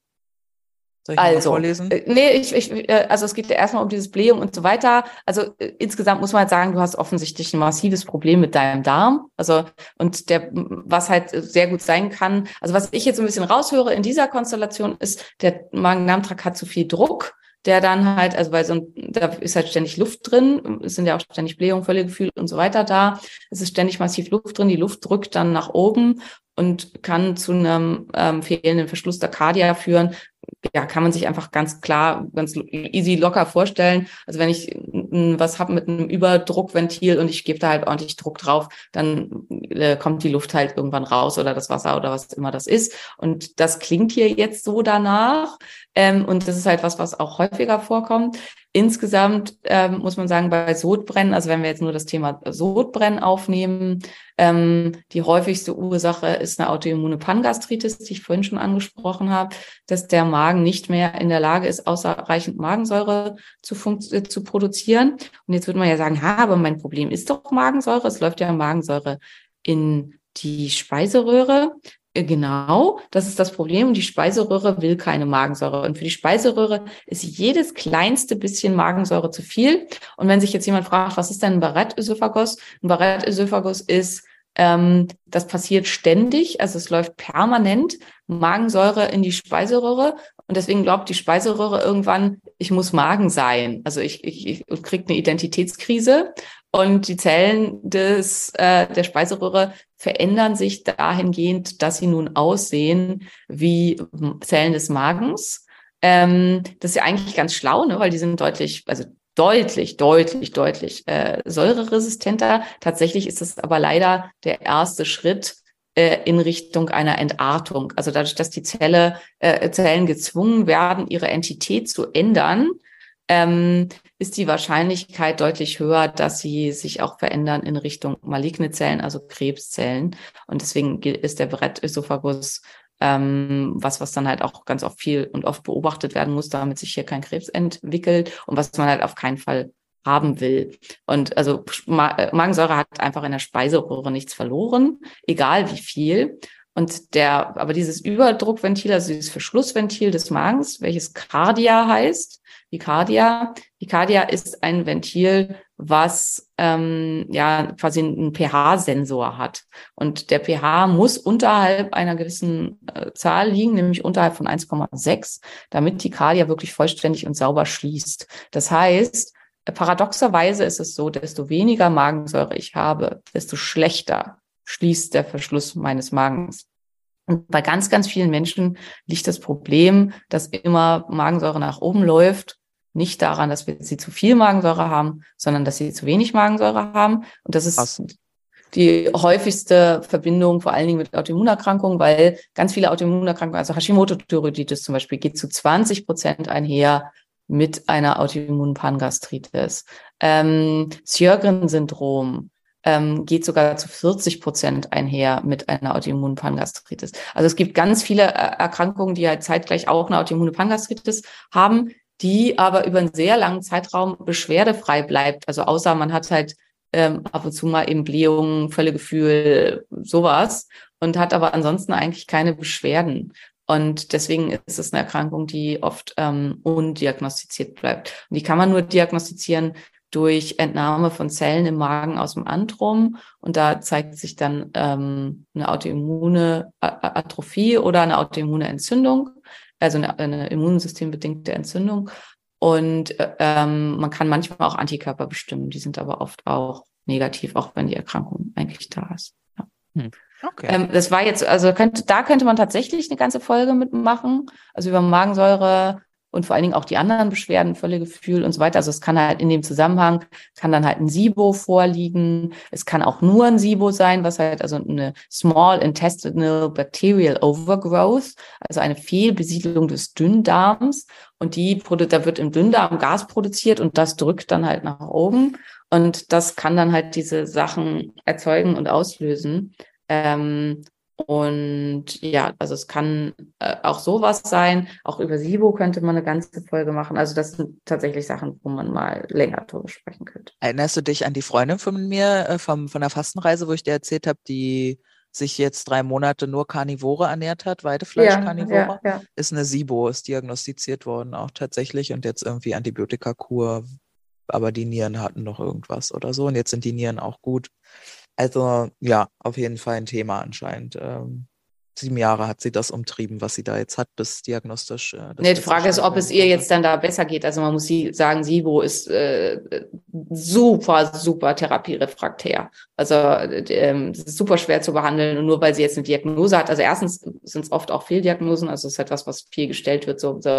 soll ich also, vorlesen? Äh, nee, ich, ich, äh, also es geht ja erstmal um dieses Blähung und so weiter. Also äh, insgesamt muss man halt sagen, du hast offensichtlich ein massives Problem mit deinem Darm. Also und der, was halt sehr gut sein kann, also was ich jetzt ein bisschen raushöre in dieser Konstellation ist, der Magen-Darm-Trakt hat zu viel Druck der dann halt, also weil so ein, da ist halt ständig Luft drin, es sind ja auch ständig Blähungen, Völlegefühl und so weiter da. Es ist ständig massiv Luft drin, die Luft drückt dann nach oben und kann zu einem ähm, fehlenden Verschluss der Kardia führen, ja, kann man sich einfach ganz klar, ganz easy locker vorstellen. Also wenn ich was habe mit einem Überdruckventil und ich gebe da halt ordentlich Druck drauf, dann äh, kommt die Luft halt irgendwann raus oder das Wasser oder was immer das ist. Und das klingt hier jetzt so danach. Ähm, und das ist halt was, was auch häufiger vorkommt. Insgesamt ähm, muss man sagen, bei Sodbrennen, also wenn wir jetzt nur das Thema Sodbrennen aufnehmen, ähm, die häufigste Ursache ist eine autoimmune Pangastritis, die ich vorhin schon angesprochen habe, dass der Magen nicht mehr in der Lage ist, ausreichend Magensäure zu, äh, zu produzieren. Und jetzt würde man ja sagen, ha, aber mein Problem ist doch Magensäure. Es läuft ja Magensäure in die Speiseröhre. Äh, genau, das ist das Problem. Die Speiseröhre will keine Magensäure. Und für die Speiseröhre ist jedes kleinste bisschen Magensäure zu viel. Und wenn sich jetzt jemand fragt, was ist denn ein Barrett-Ösophagus? Ein Barrett-Ösophagus ist, ähm, das passiert ständig, also es läuft permanent Magensäure in die Speiseröhre. Und deswegen glaubt die Speiseröhre irgendwann, ich muss Magen sein. Also ich, ich, ich kriege eine Identitätskrise und die Zellen des, äh, der Speiseröhre verändern sich dahingehend, dass sie nun aussehen wie Zellen des Magens. Ähm, das ist ja eigentlich ganz schlau, ne? weil die sind deutlich, also deutlich, deutlich, deutlich äh, säureresistenter. Tatsächlich ist es aber leider der erste Schritt äh, in Richtung einer Entartung. Also dadurch, dass die Zelle, äh, Zellen gezwungen werden, ihre Entität zu ändern, ähm, ist die Wahrscheinlichkeit deutlich höher, dass sie sich auch verändern in Richtung maligne Zellen, also Krebszellen. Und deswegen ist der Brett-Ösophagus ähm, was, was dann halt auch ganz oft viel und oft beobachtet werden muss, damit sich hier kein Krebs entwickelt und was man halt auf keinen Fall haben will. Und also äh, Magensäure hat einfach in der Speiseröhre nichts verloren, egal wie viel. Und der, aber dieses Überdruckventil, also dieses Verschlussventil des Magens, welches Cardia heißt, die Cardia, die Cardia ist ein Ventil, was ähm, ja quasi einen pH-Sensor hat. Und der pH muss unterhalb einer gewissen äh, Zahl liegen, nämlich unterhalb von 1,6, damit die Cardia wirklich vollständig und sauber schließt. Das heißt, paradoxerweise ist es so, desto weniger Magensäure ich habe, desto schlechter schließt der Verschluss meines Magens. Und bei ganz, ganz vielen Menschen liegt das Problem, dass immer Magensäure nach oben läuft, nicht daran, dass wir sie zu viel Magensäure haben, sondern dass sie zu wenig Magensäure haben. Und das ist Passend. die häufigste Verbindung, vor allen Dingen mit Autoimmunerkrankungen, weil ganz viele Autoimmunerkrankungen, also Hashimoto-Thyreoiditis zum Beispiel, geht zu 20 Prozent einher mit einer autoimmunen Pangastritis. Ähm, Sjögren-Syndrom, ähm, geht sogar zu 40 Prozent einher mit einer autoimmunen Pangastritis. Also es gibt ganz viele äh, Erkrankungen, die halt zeitgleich auch eine autoimmune Pangastritis haben. Die aber über einen sehr langen Zeitraum beschwerdefrei bleibt. Also außer man hat halt ähm, ab und zu mal eben Blähungen, Völlegefühl, sowas und hat aber ansonsten eigentlich keine Beschwerden. Und deswegen ist es eine Erkrankung, die oft ähm, undiagnostiziert bleibt. Und die kann man nur diagnostizieren durch Entnahme von Zellen im Magen aus dem Antrum. Und da zeigt sich dann ähm, eine autoimmune Atrophie oder eine autoimmune Entzündung, also eine, eine immunsystembedingte Entzündung. Und äh, ähm, man kann manchmal auch Antikörper bestimmen, die sind aber oft auch negativ, auch wenn die Erkrankung eigentlich da ist. Ja. Hm. Okay. Ähm, das war jetzt, also könnte, da könnte man tatsächlich eine ganze Folge mitmachen, also über Magensäure und vor allen Dingen auch die anderen Beschwerden, Völlegefühl und so weiter. Also es kann halt in dem Zusammenhang, kann dann halt ein SIBO vorliegen. Es kann auch nur ein SIBO sein, was halt also eine Small Intestinal Bacterial Overgrowth, also eine Fehlbesiedlung des Dünndarms. Und die, da wird im Dünndarm Gas produziert und das drückt dann halt nach oben. Und das kann dann halt diese Sachen erzeugen und auslösen. Ähm, und ja, also es kann äh, auch sowas sein. Auch über SIBO könnte man eine ganze Folge machen. Also das sind tatsächlich Sachen, wo man mal länger drüber sprechen könnte. Erinnerst du dich an die Freundin von mir äh, vom, von der Fastenreise, wo ich dir erzählt habe, die sich jetzt drei Monate nur Karnivore ernährt hat, Weidefleisch-Karnivore, ja, ja, ja. ist eine SIBO, ist diagnostiziert worden auch tatsächlich und jetzt irgendwie Antibiotikakur, aber die Nieren hatten noch irgendwas oder so und jetzt sind die Nieren auch gut. Also ja, auf jeden Fall ein Thema anscheinend. Ähm, sieben Jahre hat sie das umtrieben, was sie da jetzt hat, bis diagnostisch. Äh, nee, die Frage ist, ob es ihr jetzt dann da besser geht. Also man muss sie sagen, Sibo ist äh, super, super therapierefraktär. Also äh, es ist super schwer zu behandeln und nur weil sie jetzt eine Diagnose hat. Also erstens sind es oft auch Fehldiagnosen, also es ist etwas, was viel gestellt wird, so, so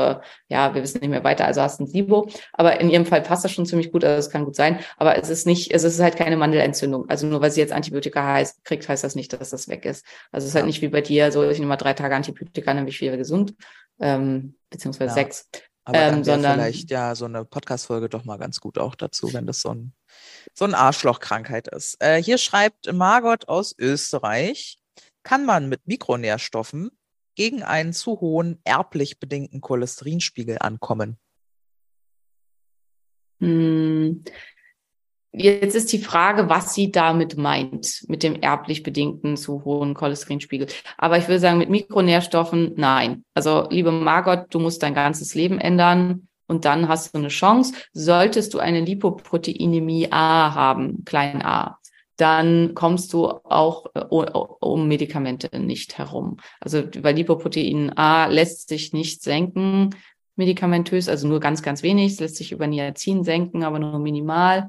ja, wir wissen nicht mehr weiter, also hast ein Sibo. Aber in ihrem Fall passt das schon ziemlich gut, also es kann gut sein. Aber es ist nicht, es ist halt keine Mandelentzündung. Also nur weil sie jetzt Antibiotika heißt, kriegt, heißt das nicht, dass das weg ist. Also es ist halt nicht wie bei dir, so ich nehme mal drei Tage Antibiotika, dann bin ich wieder gesund, ähm, beziehungsweise ja. sechs. Aber dann ähm, sondern vielleicht ja so eine Podcast-Folge doch mal ganz gut auch dazu, wenn das so ein, so ein Arschlochkrankheit ist. Äh, hier schreibt Margot aus Österreich, kann man mit Mikronährstoffen gegen einen zu hohen erblich bedingten Cholesterinspiegel ankommen? Hm, Jetzt ist die Frage, was sie damit meint, mit dem erblich bedingten zu hohen Cholesterinspiegel. Aber ich würde sagen, mit Mikronährstoffen, nein. Also, liebe Margot, du musst dein ganzes Leben ändern und dann hast du eine Chance. Solltest du eine Lipoproteinämie A haben, klein a, dann kommst du auch äh, um Medikamente nicht herum. Also bei Lipoprotein A lässt sich nicht senken medikamentös, also nur ganz, ganz wenig. Es lässt sich über Niacin senken, aber nur minimal.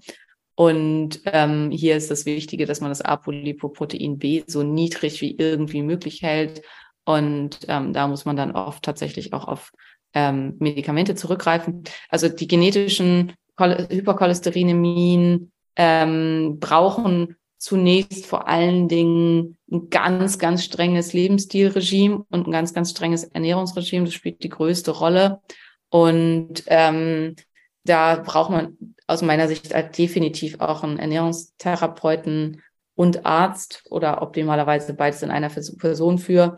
Und ähm, hier ist das Wichtige, dass man das Apolipoprotein B so niedrig wie irgendwie möglich hält. Und ähm, da muss man dann oft tatsächlich auch auf ähm, Medikamente zurückgreifen. Also die genetischen Hypercholesterinämien ähm, brauchen zunächst vor allen Dingen ein ganz, ganz strenges Lebensstilregime und ein ganz, ganz strenges Ernährungsregime. Das spielt die größte Rolle. Und ähm, da braucht man aus meiner Sicht halt definitiv auch einen Ernährungstherapeuten und Arzt oder optimalerweise beides in einer Person für,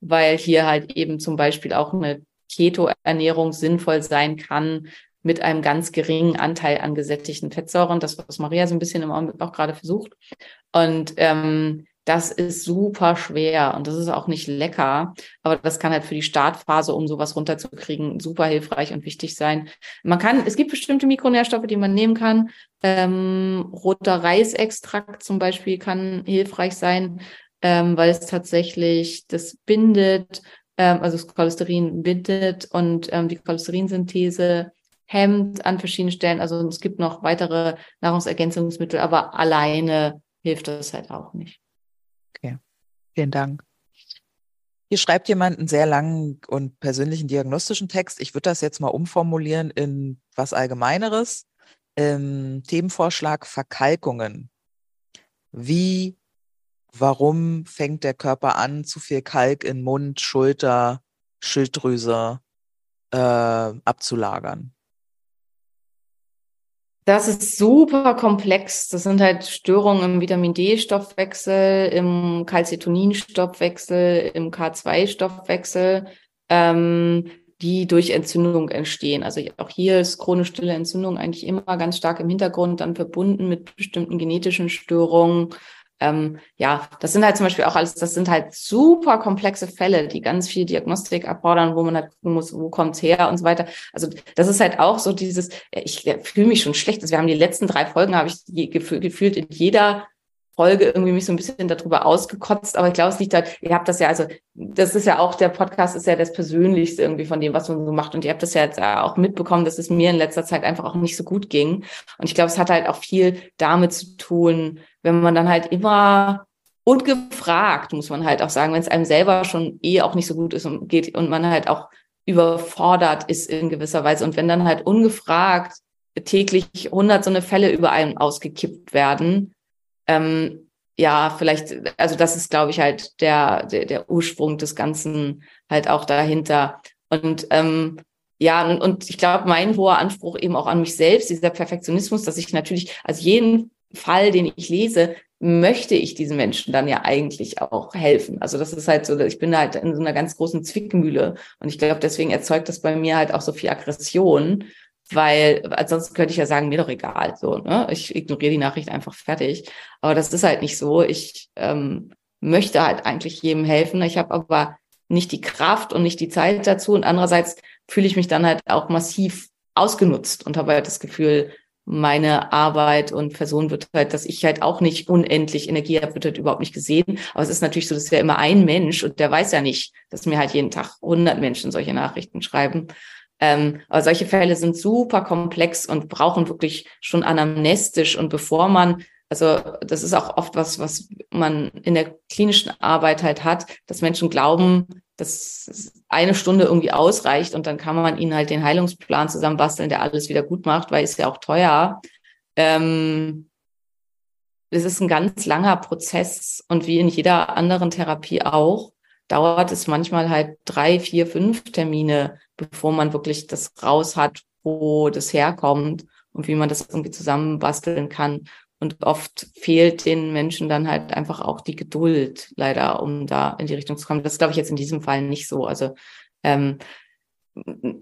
weil hier halt eben zum Beispiel auch eine Keto-Ernährung sinnvoll sein kann mit einem ganz geringen Anteil an gesättigten Fettsäuren. Das, was Maria so ein bisschen im Augenblick auch gerade versucht. Und ähm, das ist super schwer und das ist auch nicht lecker, aber das kann halt für die Startphase, um sowas runterzukriegen, super hilfreich und wichtig sein. Man kann, es gibt bestimmte Mikronährstoffe, die man nehmen kann. Ähm, roter Reisextrakt zum Beispiel kann hilfreich sein, ähm, weil es tatsächlich das bindet, ähm, also das Cholesterin bindet und ähm, die Cholesterinsynthese hemmt an verschiedenen Stellen. Also es gibt noch weitere Nahrungsergänzungsmittel, aber alleine hilft das halt auch nicht. Vielen Dank. Hier schreibt jemand einen sehr langen und persönlichen diagnostischen Text. Ich würde das jetzt mal umformulieren in was Allgemeineres. Ähm, Themenvorschlag Verkalkungen. Wie, warum fängt der Körper an, zu viel Kalk in Mund, Schulter, Schilddrüse äh, abzulagern? Das ist super komplex. Das sind halt Störungen im Vitamin D-Stoffwechsel, im Calcitonin-Stoffwechsel, im K2-Stoffwechsel. Ähm, die durch Entzündung entstehen. Also auch hier ist chronisch stille Entzündung eigentlich immer ganz stark im Hintergrund, dann verbunden mit bestimmten genetischen Störungen. Ähm, ja, das sind halt zum Beispiel auch alles, das sind halt super komplexe Fälle, die ganz viel Diagnostik erfordern, wo man halt gucken muss, wo kommt's her und so weiter. Also das ist halt auch so dieses, ich fühle mich schon schlecht. Also wir haben die letzten drei Folgen, habe ich gefühlt in jeder Folge irgendwie mich so ein bisschen darüber ausgekotzt, aber ich glaube, es liegt halt, ihr habt das ja, also das ist ja auch, der Podcast ist ja das Persönlichste irgendwie von dem, was man so macht und ihr habt das ja jetzt auch mitbekommen, dass es mir in letzter Zeit einfach auch nicht so gut ging und ich glaube, es hat halt auch viel damit zu tun, wenn man dann halt immer und gefragt, muss man halt auch sagen, wenn es einem selber schon eh auch nicht so gut ist und geht und man halt auch überfordert ist in gewisser Weise und wenn dann halt ungefragt täglich hundert so eine Fälle über einen ausgekippt werden, ähm, ja, vielleicht, also das ist, glaube ich, halt der, der, der Ursprung des Ganzen halt auch dahinter. Und ähm, ja, und, und ich glaube, mein hoher Anspruch eben auch an mich selbst, dieser Perfektionismus, dass ich natürlich, also jeden Fall, den ich lese, möchte ich diesen Menschen dann ja eigentlich auch helfen. Also das ist halt so, ich bin halt in so einer ganz großen Zwickmühle und ich glaube, deswegen erzeugt das bei mir halt auch so viel Aggression, weil ansonsten könnte ich ja sagen, mir doch egal, so, ne? Ich ignoriere die Nachricht einfach fertig. Aber das ist halt nicht so. Ich ähm, möchte halt eigentlich jedem helfen. Ich habe aber nicht die Kraft und nicht die Zeit dazu. Und andererseits fühle ich mich dann halt auch massiv ausgenutzt und habe halt das Gefühl, meine Arbeit und Person wird halt, dass ich halt auch nicht unendlich Energie habe, wird halt überhaupt nicht gesehen. Aber es ist natürlich so, dass wir immer ein Mensch und der weiß ja nicht, dass mir halt jeden Tag 100 Menschen solche Nachrichten schreiben. Ähm, aber solche Fälle sind super komplex und brauchen wirklich schon anamnestisch. Und bevor man, also das ist auch oft was, was man in der klinischen Arbeit halt hat, dass Menschen glauben, dass eine Stunde irgendwie ausreicht und dann kann man ihnen halt den Heilungsplan zusammenbasteln, der alles wieder gut macht, weil es ja auch teuer. Ähm, es ist ein ganz langer Prozess und wie in jeder anderen Therapie auch, dauert es manchmal halt drei, vier, fünf Termine, bevor man wirklich das raus hat, wo das herkommt und wie man das irgendwie zusammenbasteln kann. Und oft fehlt den Menschen dann halt einfach auch die Geduld, leider, um da in die Richtung zu kommen. Das glaube ich, jetzt in diesem Fall nicht so. Also ähm,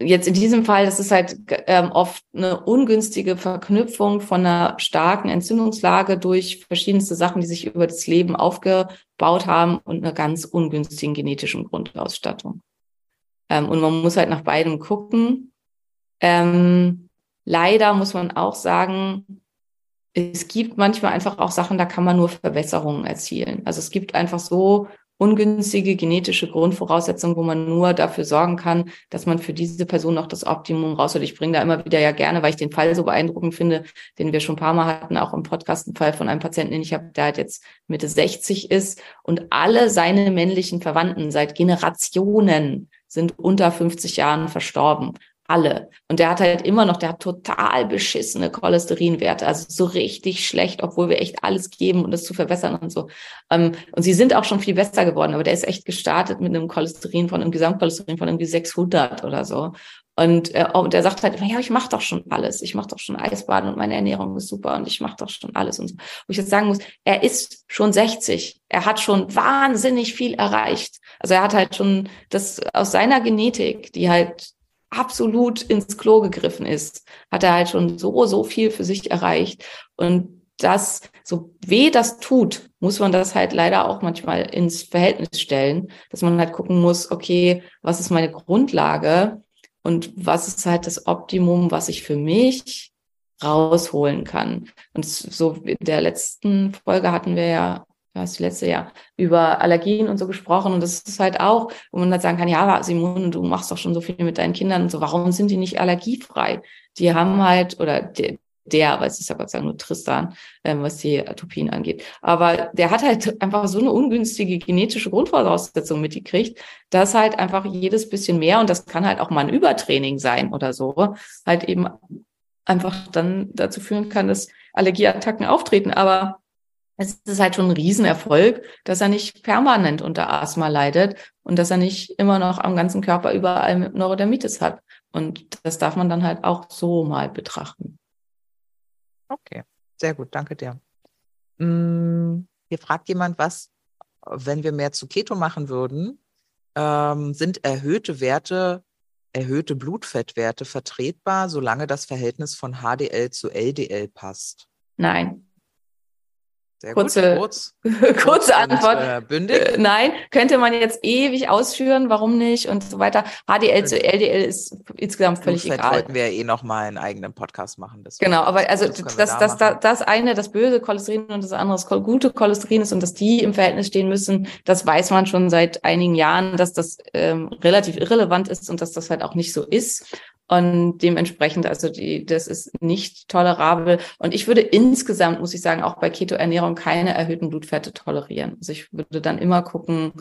jetzt in diesem Fall, das ist halt ähm, oft eine ungünstige Verknüpfung von einer starken Entzündungslage durch verschiedenste Sachen, die sich über das Leben aufgebaut haben und einer ganz ungünstigen genetischen Grundausstattung. Ähm, und man muss halt nach beidem gucken. Ähm, leider muss man auch sagen, es gibt manchmal einfach auch Sachen, da kann man nur Verbesserungen erzielen. Also es gibt einfach so ungünstige genetische Grundvoraussetzungen, wo man nur dafür sorgen kann, dass man für diese Person noch das Optimum rausholt. Ich bringe da immer wieder ja gerne, weil ich den Fall so beeindruckend finde, den wir schon ein paar Mal hatten, auch im Podcast, einen Fall von einem Patienten, den ich habe, der halt jetzt Mitte 60 ist und alle seine männlichen Verwandten seit Generationen sind unter 50 Jahren verstorben alle. Und der hat halt immer noch, der hat total beschissene Cholesterinwerte, also so richtig schlecht, obwohl wir echt alles geben, um das zu verbessern und so. Ähm, und sie sind auch schon viel besser geworden, aber der ist echt gestartet mit einem Cholesterin von einem Gesamtcholesterin von irgendwie 600 oder so. Und, äh, und der sagt halt, ja, ich mache doch schon alles. Ich mache doch schon Eisbaden und meine Ernährung ist super und ich mache doch schon alles. Und so. Wo ich jetzt sagen muss, er ist schon 60. Er hat schon wahnsinnig viel erreicht. Also er hat halt schon das aus seiner Genetik, die halt absolut ins Klo gegriffen ist, hat er halt schon so, so viel für sich erreicht. Und das, so weh das tut, muss man das halt leider auch manchmal ins Verhältnis stellen, dass man halt gucken muss, okay, was ist meine Grundlage und was ist halt das Optimum, was ich für mich rausholen kann. Und so in der letzten Folge hatten wir ja das letzte Jahr, über Allergien und so gesprochen. Und das ist halt auch, wo man halt sagen kann, ja, Simone, du machst doch schon so viel mit deinen Kindern und so, warum sind die nicht allergiefrei? Die haben halt, oder der, der aber es ist ja Gott sei Dank nur Tristan, ähm, was die Atopien angeht. Aber der hat halt einfach so eine ungünstige genetische Grundvoraussetzung mitgekriegt, dass halt einfach jedes bisschen mehr, und das kann halt auch mal ein Übertraining sein oder so, halt eben einfach dann dazu führen kann, dass Allergieattacken auftreten. Aber es ist halt schon ein Riesenerfolg, dass er nicht permanent unter Asthma leidet und dass er nicht immer noch am ganzen Körper überall mit Neurodermitis hat. Und das darf man dann halt auch so mal betrachten. Okay, sehr gut, danke dir. Hm, hier fragt jemand, was, wenn wir mehr zu Keto machen würden, ähm, sind erhöhte Werte erhöhte Blutfettwerte vertretbar, solange das Verhältnis von HDL zu LDL passt? Nein. Sehr Kurze- gut, kurz, Kurze und, Antwort. Äh, bündig. Äh, Nein, könnte man jetzt ewig ausführen, warum nicht und so weiter. HDL zu LDL ist insgesamt völlig Blutfett egal. wollten wir ja eh noch mal einen eigenen Podcast machen. Genau, aber also Das das, da das, das eine, das böse Cholesterin und das andere das gute Cholesterin ist und dass die im Verhältnis stehen müssen, das weiß man schon seit einigen Jahren, dass das ähm, relativ irrelevant ist und dass das halt auch nicht so ist. Und dementsprechend, also die, das ist nicht tolerabel. Und ich würde insgesamt, muss ich sagen, auch bei Keto-Ernährung keine erhöhten Blutfette tolerieren. Also ich würde dann immer gucken,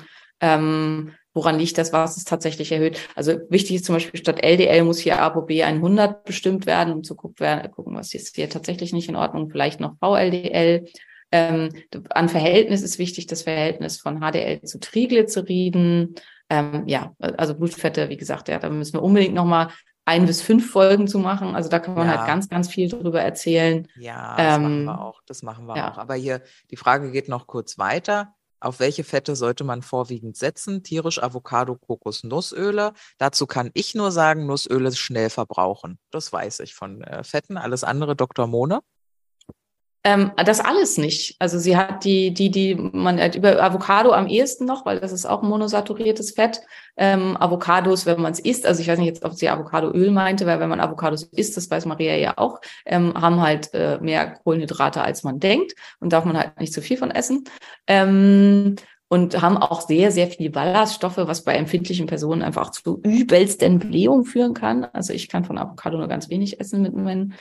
ähm, woran liegt das, was ist tatsächlich erhöht. Also wichtig ist zum Beispiel, statt LDL muss hier ApoB 100 bestimmt werden, um zu gucken was ist hier tatsächlich nicht in Ordnung, vielleicht noch VLDL. Ähm, an Verhältnis ist wichtig das Verhältnis von HDL zu Triglyceriden. Ähm, ja, also Blutfette, wie gesagt, ja, da müssen wir unbedingt nochmal ein bis fünf Folgen zu machen. Also da kann man Ja. halt ganz, ganz viel drüber erzählen. Ja, das machen Ähm, wir auch. Das machen wir ja. auch. Aber hier, die Frage geht noch kurz weiter. Auf welche Fette sollte man vorwiegend setzen? Tierisch, Avocado, Kokos, Nussöle. Dazu kann ich nur sagen, Nussöle schnell verbrauchen. Das weiß ich von äh, Fetten. Alles andere, Dr. Mone. Ähm, das alles nicht. Also sie hat die, die, die, man hat über Avocado am ehesten noch, weil das ist auch monosaturiertes Fett. Ähm, Avocados, wenn man es isst, also ich weiß nicht jetzt, ob sie Avocadoöl meinte, weil wenn man Avocados isst, das weiß Maria ja auch, ähm, haben halt äh, mehr Kohlenhydrate, als man denkt und darf man halt nicht zu viel von essen. Ähm, und haben auch sehr, sehr viel Ballaststoffe, was bei empfindlichen Personen einfach zu übelsten Blähungen führen kann. Also ich kann von Avocado nur ganz wenig essen mit meinen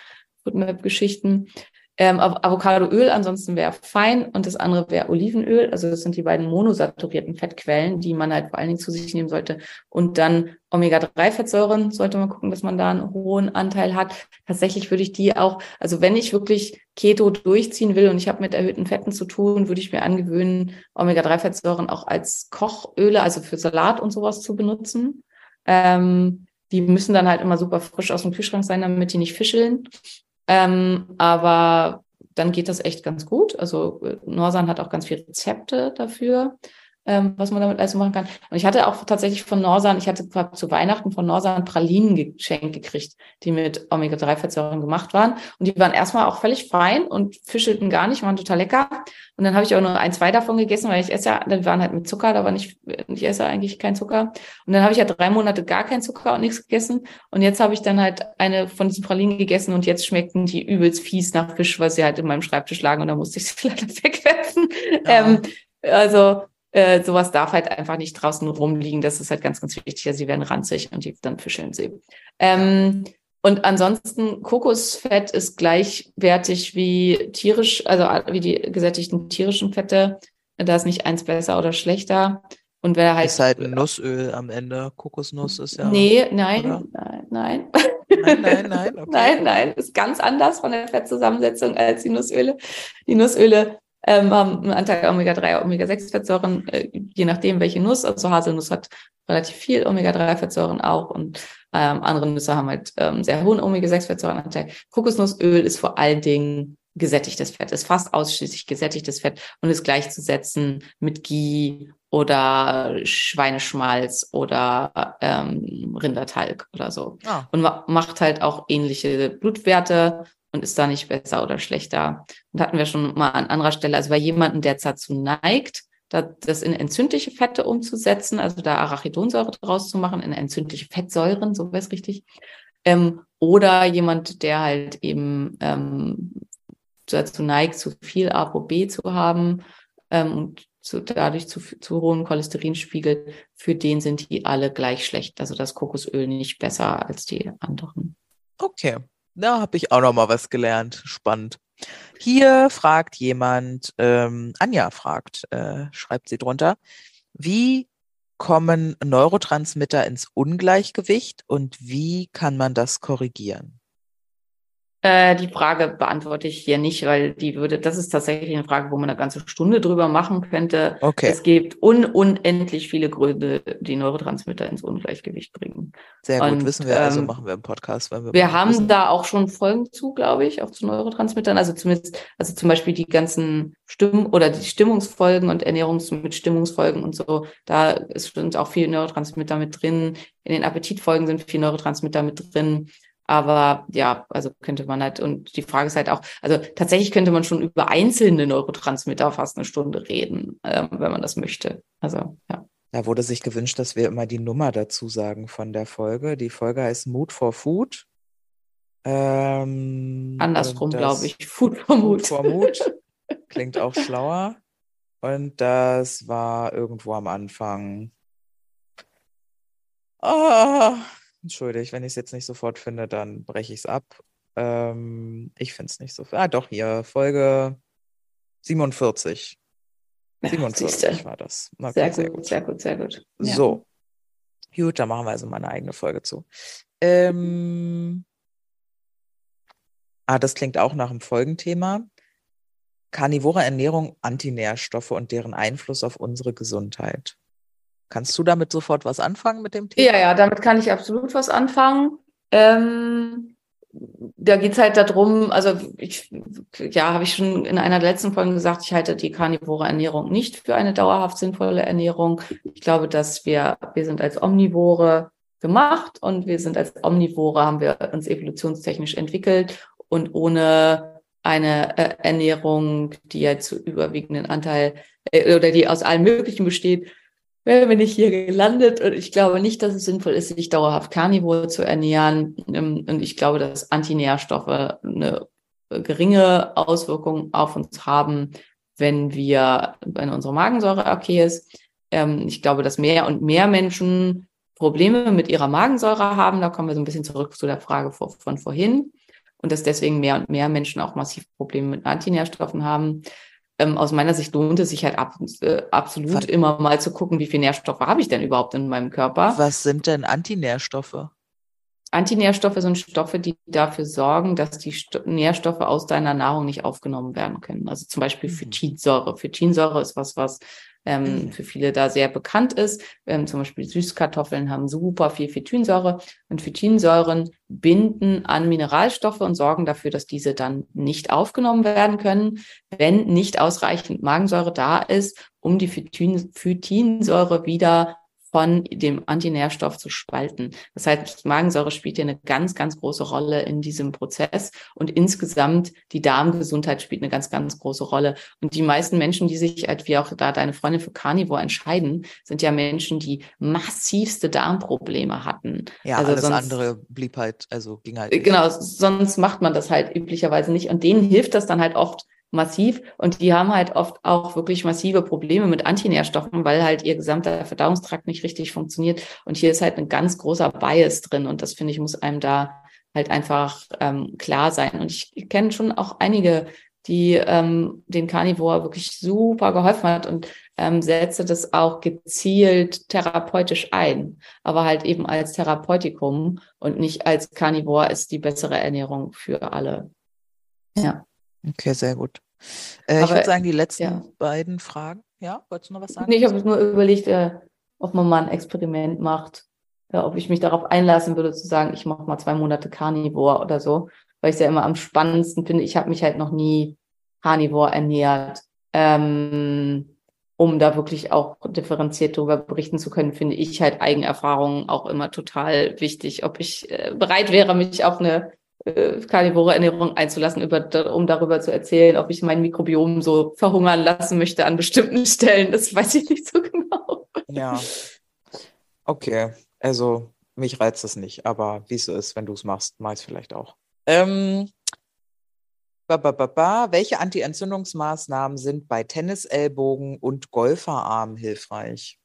Foodmap-Geschichten. Ähm, Av- Avocadoöl ansonsten wäre fein und das andere wäre Olivenöl. Also das sind die beiden monosaturierten Fettquellen, die man halt vor allen Dingen zu sich nehmen sollte. Und dann Omega-3-Fettsäuren sollte man gucken, dass man da einen hohen Anteil hat. Tatsächlich würde ich die auch, also wenn ich wirklich Keto durchziehen will und ich habe mit erhöhten Fetten zu tun, würde ich mir angewöhnen, Omega-3-Fettsäuren auch als Kochöle, also für Salat und sowas zu benutzen. Ähm, die müssen dann halt immer super frisch aus dem Kühlschrank sein, damit die nicht fischeln. Ähm, aber dann geht das echt ganz gut. Also äh, Norsan hat auch ganz viele Rezepte dafür, ähm, was man damit alles machen kann. Und ich hatte auch tatsächlich von Norsan, ich hatte zu Weihnachten von Norsan Pralinen geschenkt gekriegt, die mit Omega-3-Fettsäuren gemacht waren. Und die waren erstmal auch völlig fein und fischelten gar nicht, waren total lecker. Und dann habe ich auch nur ein, zwei davon gegessen, weil ich esse ja, die waren halt mit Zucker, da war nicht, ich esse eigentlich kein Zucker. Und dann habe ich ja drei Monate gar keinen Zucker und nichts gegessen. Und jetzt habe ich dann halt eine von diesen Pralinen gegessen und jetzt schmeckten die übelst fies nach Fisch, weil sie halt in meinem Schreibtisch lagen und da musste ich sie leider wegwerfen. Ja. Ähm, also äh, sowas darf halt einfach nicht draußen rumliegen. Das ist halt ganz, ganz wichtig. Also sie werden ranzig und die, dann fischeln sie. Ähm, und ansonsten Kokosfett ist gleichwertig wie tierisch, also wie die gesättigten tierischen Fette. Da ist nicht eins besser oder schlechter. Und wer halt Ist halt ein Nussöl am Ende. Kokosnuss ist ja. Nee, nein, oder? nein, nein. Nein, nein, nein. Okay. Nein, nein, ist ganz anders von der Fettzusammensetzung als die Nussöle. Die Nussöle ähm, haben einen Anteil Omega-3, Omega-6-Fettsäuren, äh, je nachdem, welche Nuss. Also Haselnuss hat relativ viel Omega-3-Fettsäuren auch und ähm, andere Nüsse haben halt ähm, sehr hohen Omega-6-Fettsäurenanteil. Kokosnussöl ist vor allen Dingen gesättigtes Fett, ist fast ausschließlich gesättigtes Fett und ist gleichzusetzen mit Ghee oder Schweineschmalz oder ähm, Rindertalg oder so Ah, und ma macht halt auch ähnliche Blutwerte und ist da nicht besser oder schlechter. Und hatten wir schon mal an anderer Stelle, also bei jemandem, der dazu neigt, da, das in entzündliche Fette umzusetzen, also da Arachidonsäure draus zu machen, in entzündliche Fettsäuren, so wäre es richtig. Ähm, oder jemand, der halt eben ähm, dazu neigt, zu viel ApoB zu haben ähm, und zu, dadurch zu, zu hohen Cholesterinspiegel, für den sind die alle gleich schlecht. Also das Kokosöl nicht besser als die anderen. okay. Da habe ich auch noch mal was gelernt. Spannend. Hier fragt jemand, ähm, Anja fragt, äh, schreibt sie drunter, wie kommen Neurotransmitter ins Ungleichgewicht und wie kann man das korrigieren? Äh, die Frage beantworte ich hier nicht, weil die würde, das ist tatsächlich eine Frage, wo man eine ganze Stunde drüber machen könnte. Okay. Es gibt un unendlich viele Gründe, die Neurotransmitter ins Ungleichgewicht bringen. Sehr gut, Und, wissen wir, also ähm, machen wir im Podcast. Wenn wir Wir haben wissen. da auch schon Folgen zu, glaube ich, auch zu Neurotransmittern. Also zumindest, also zum Beispiel die ganzen Stimmen oder die Stimmungsfolgen und Ernährungs mit Stimmungsfolgen und so. Da ist, sind auch viele Neurotransmitter mit drin. In den Appetitfolgen sind viele Neurotransmitter mit drin. Aber ja, also könnte man halt, und die Frage ist halt auch, also tatsächlich könnte man schon über einzelne Neurotransmitter fast eine Stunde reden, ähm, wenn man das möchte. Also, ja. Da wurde sich gewünscht, dass wir immer die Nummer dazu sagen von der Folge. Die Folge heißt Mood for Food. Ähm, Andersrum, glaube ich. Food for Mood Mood. for Mood. Klingt auch schlauer. Und das war irgendwo am Anfang. Ah, entschuldigt, wenn ich es jetzt nicht sofort finde, dann breche ich es ab. Ähm, ich finde es nicht so. Ah, doch, hier, Folge 47. Ja, 47 siehste. war das. Okay, Sehr gut, sehr gut, sehr gut. Ja. So. Gut, da machen wir also mal eine eigene Folge zu. Ähm, ah, das klingt auch nach einem Folgenthema. Karnivore Ernährung, Antinährstoffe und deren Einfluss auf unsere Gesundheit. Kannst du damit sofort was anfangen mit dem Thema? Ja, ja, damit kann ich absolut was anfangen. Ähm, da geht's halt darum, also ich, ja, habe ich schon in einer letzten Folgen gesagt, ich halte die karnivore Ernährung nicht für eine dauerhaft sinnvolle Ernährung. Ich glaube, dass wir, wir sind als Omnivore gemacht und wir sind als Omnivore, haben wir uns evolutionstechnisch entwickelt und ohne eine äh, Ernährung, die ja zu überwiegenden Anteil äh, oder die aus allem Möglichen besteht, wären wir nicht hier gelandet. Und ich glaube nicht, dass es sinnvoll ist, sich dauerhaft karnivor zu ernähren. Ähm, Und ich glaube, dass Antinährstoffe eine geringe Auswirkung auf uns haben, wenn wir, wenn unsere Magensäure okay ist. Ähm, Ich glaube, dass mehr und mehr Menschen Probleme mit ihrer Magensäure haben. Da kommen wir so ein bisschen zurück zu der Frage von vorhin. Und dass deswegen mehr und mehr Menschen auch massiv Probleme mit Antinährstoffen haben. Ähm, aus meiner Sicht lohnt es sich halt ab, äh, absolut Was- immer mal zu gucken, wie viele Nährstoffe habe ich denn überhaupt in meinem Körper. Was sind denn Antinährstoffe? Antinährstoffe sind Stoffe, die dafür sorgen, dass die Sto Nährstoffe aus deiner Nahrung nicht aufgenommen werden können. Also zum Beispiel Mhm. Phytinsäure. Phytinsäure ist was, was ähm, Mhm. für viele da sehr bekannt ist. Ähm, zum Beispiel Süßkartoffeln haben super viel Phytinsäure und Phytinsäuren binden an Mineralstoffe und sorgen dafür, dass diese dann nicht aufgenommen werden können, wenn nicht ausreichend Magensäure da ist, um die Phytin Phytinsäure wieder von dem Antinährstoff zu spalten. Das heißt, Magensäure spielt hier eine ganz, ganz große Rolle in diesem Prozess und insgesamt die Darmgesundheit spielt eine ganz, ganz große Rolle. Und die meisten Menschen, die sich, wie auch da deine Freundin für Carnivore entscheiden, sind ja Menschen, die massivste Darmprobleme hatten. Ja, Also alles sonst- andere blieb halt, also ging halt. Genau, sonst macht man das halt üblicherweise nicht. Und denen hilft das dann halt oft massiv. Und die haben halt oft auch wirklich massive Probleme mit Antinährstoffen, weil halt ihr gesamter Verdauungstrakt nicht richtig funktioniert. Und hier ist halt ein ganz großer Bias drin. Und das finde ich, muss einem da halt einfach ähm, klar sein. Und ich kenne schon auch einige, die ähm, den Carnivore wirklich super geholfen hat und ähm, setze das auch gezielt therapeutisch ein, aber halt eben als Therapeutikum und nicht als Carnivore ist die bessere Ernährung für alle. Ja. Okay, sehr gut. Äh, ich würde sagen, die letzten ja. beiden Fragen. Ja, wolltest du noch was sagen? Nee, ich habe nur überlegt, äh, ob man mal ein Experiment macht, ja, ob ich mich darauf einlassen würde, zu sagen, ich mache mal zwei Monate Carnivore oder so, weil ich es ja immer am spannendsten finde. Ich habe mich halt noch nie Carnivore ernährt. Ähm, um da wirklich auch differenziert darüber berichten zu können, finde ich halt Eigenerfahrungen auch immer total wichtig. Ob ich äh, bereit wäre, mich auf eine äh, karnivore Ernährung einzulassen, über, um darüber zu erzählen, ob ich mein Mikrobiom so verhungern lassen möchte an bestimmten Stellen. Das weiß ich nicht so genau. Ja. Okay, also mich reizt es nicht, aber wie es so ist, wenn du es machst, mach ich es vielleicht auch. Ähm, ba, ba, ba, ba. Welche Anti-Entzündungsmaßnahmen sind bei Tennisellbogen und Golferarm hilfreich?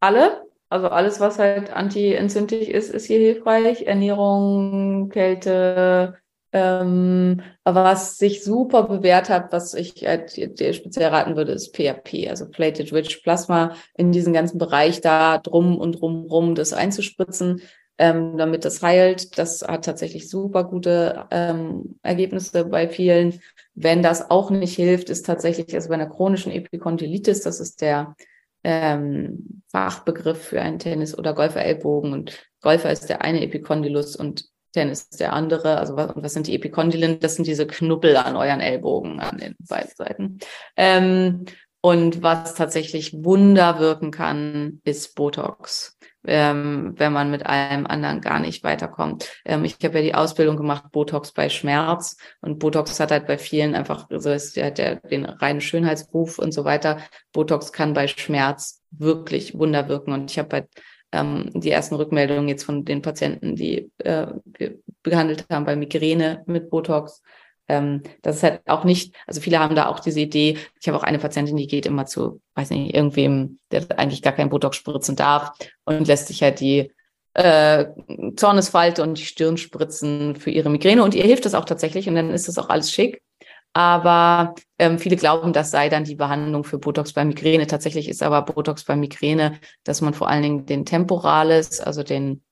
Alle, also alles, was halt anti-entzündlich ist, ist hier hilfreich. Ernährung, Kälte, ähm, aber was sich super bewährt hat, was ich halt dir speziell raten würde, ist PRP, also Plated Rich Plasma, in diesen ganzen Bereich da drum und drum rum das einzuspritzen. ähm, damit das heilt. Das hat tatsächlich super gute ähm, Ergebnisse bei vielen. Wenn das auch nicht hilft, ist tatsächlich, also bei einer chronischen Epikondylitis, das ist der ähm, Fachbegriff für einen Tennis- oder Golfer-Ellbogen und Golfer ist der eine Epikondylus und Tennis der andere. Also was, was sind die Epikondylen? Das sind diese Knubbel an euren Ellbogen an den beiden Seiten. Ähm, und was tatsächlich Wunder wirken kann, ist Botox, ähm, wenn man mit einem anderen gar nicht weiterkommt. Ähm, ich habe ja die Ausbildung gemacht, Botox bei Schmerz. Und Botox hat halt bei vielen einfach, also ist ja der, den reinen Schönheitsruf und so weiter. Botox kann bei Schmerz wirklich Wunder wirken. Und ich habe halt ähm, die ersten Rückmeldungen jetzt von den Patienten, die äh, behandelt haben bei Migräne mit Botox. Ähm, das ist halt auch nicht, also viele haben da auch diese Idee. Ich habe auch eine Patientin, die geht immer zu, weiß nicht, irgendwem, der eigentlich gar kein Botox spritzen darf und lässt sich halt die äh, Zornesfalte und die Stirn spritzen für ihre Migräne und ihr hilft das auch tatsächlich und dann ist das auch alles schick. Aber ähm, viele glauben, das sei dann die Behandlung für Botox bei Migräne. Tatsächlich ist aber Botox bei Migräne, dass man vor allen Dingen den Temporalis, also den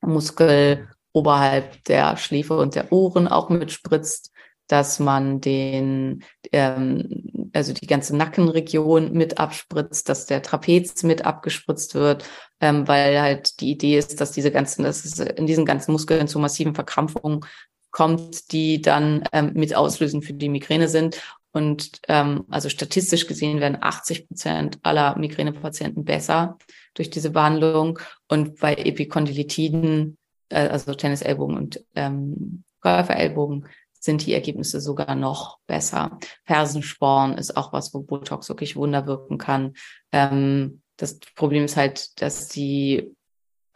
Muskel oberhalb der Schläfe und der Ohren auch mitspritzt, dass man den, ähm, also die ganze Nackenregion mit abspritzt, dass der Trapez mit abgespritzt wird, ähm, weil halt die Idee ist, dass diese ganzen, dass es in diesen ganzen Muskeln zu massiven Verkrampfungen kommt, die dann ähm, mit auslösen für die Migräne sind. Und ähm, also statistisch gesehen werden 80 Prozent aller Migränepatienten besser durch diese Behandlung. Und bei Epikondylitiden, äh, also Tennisellbogen und ähm, Golferellbogen, sind die Ergebnisse sogar noch besser. Fersensporn ist auch was, wo Botox wirklich Wunder wirken kann. Ähm, das Problem ist halt, dass die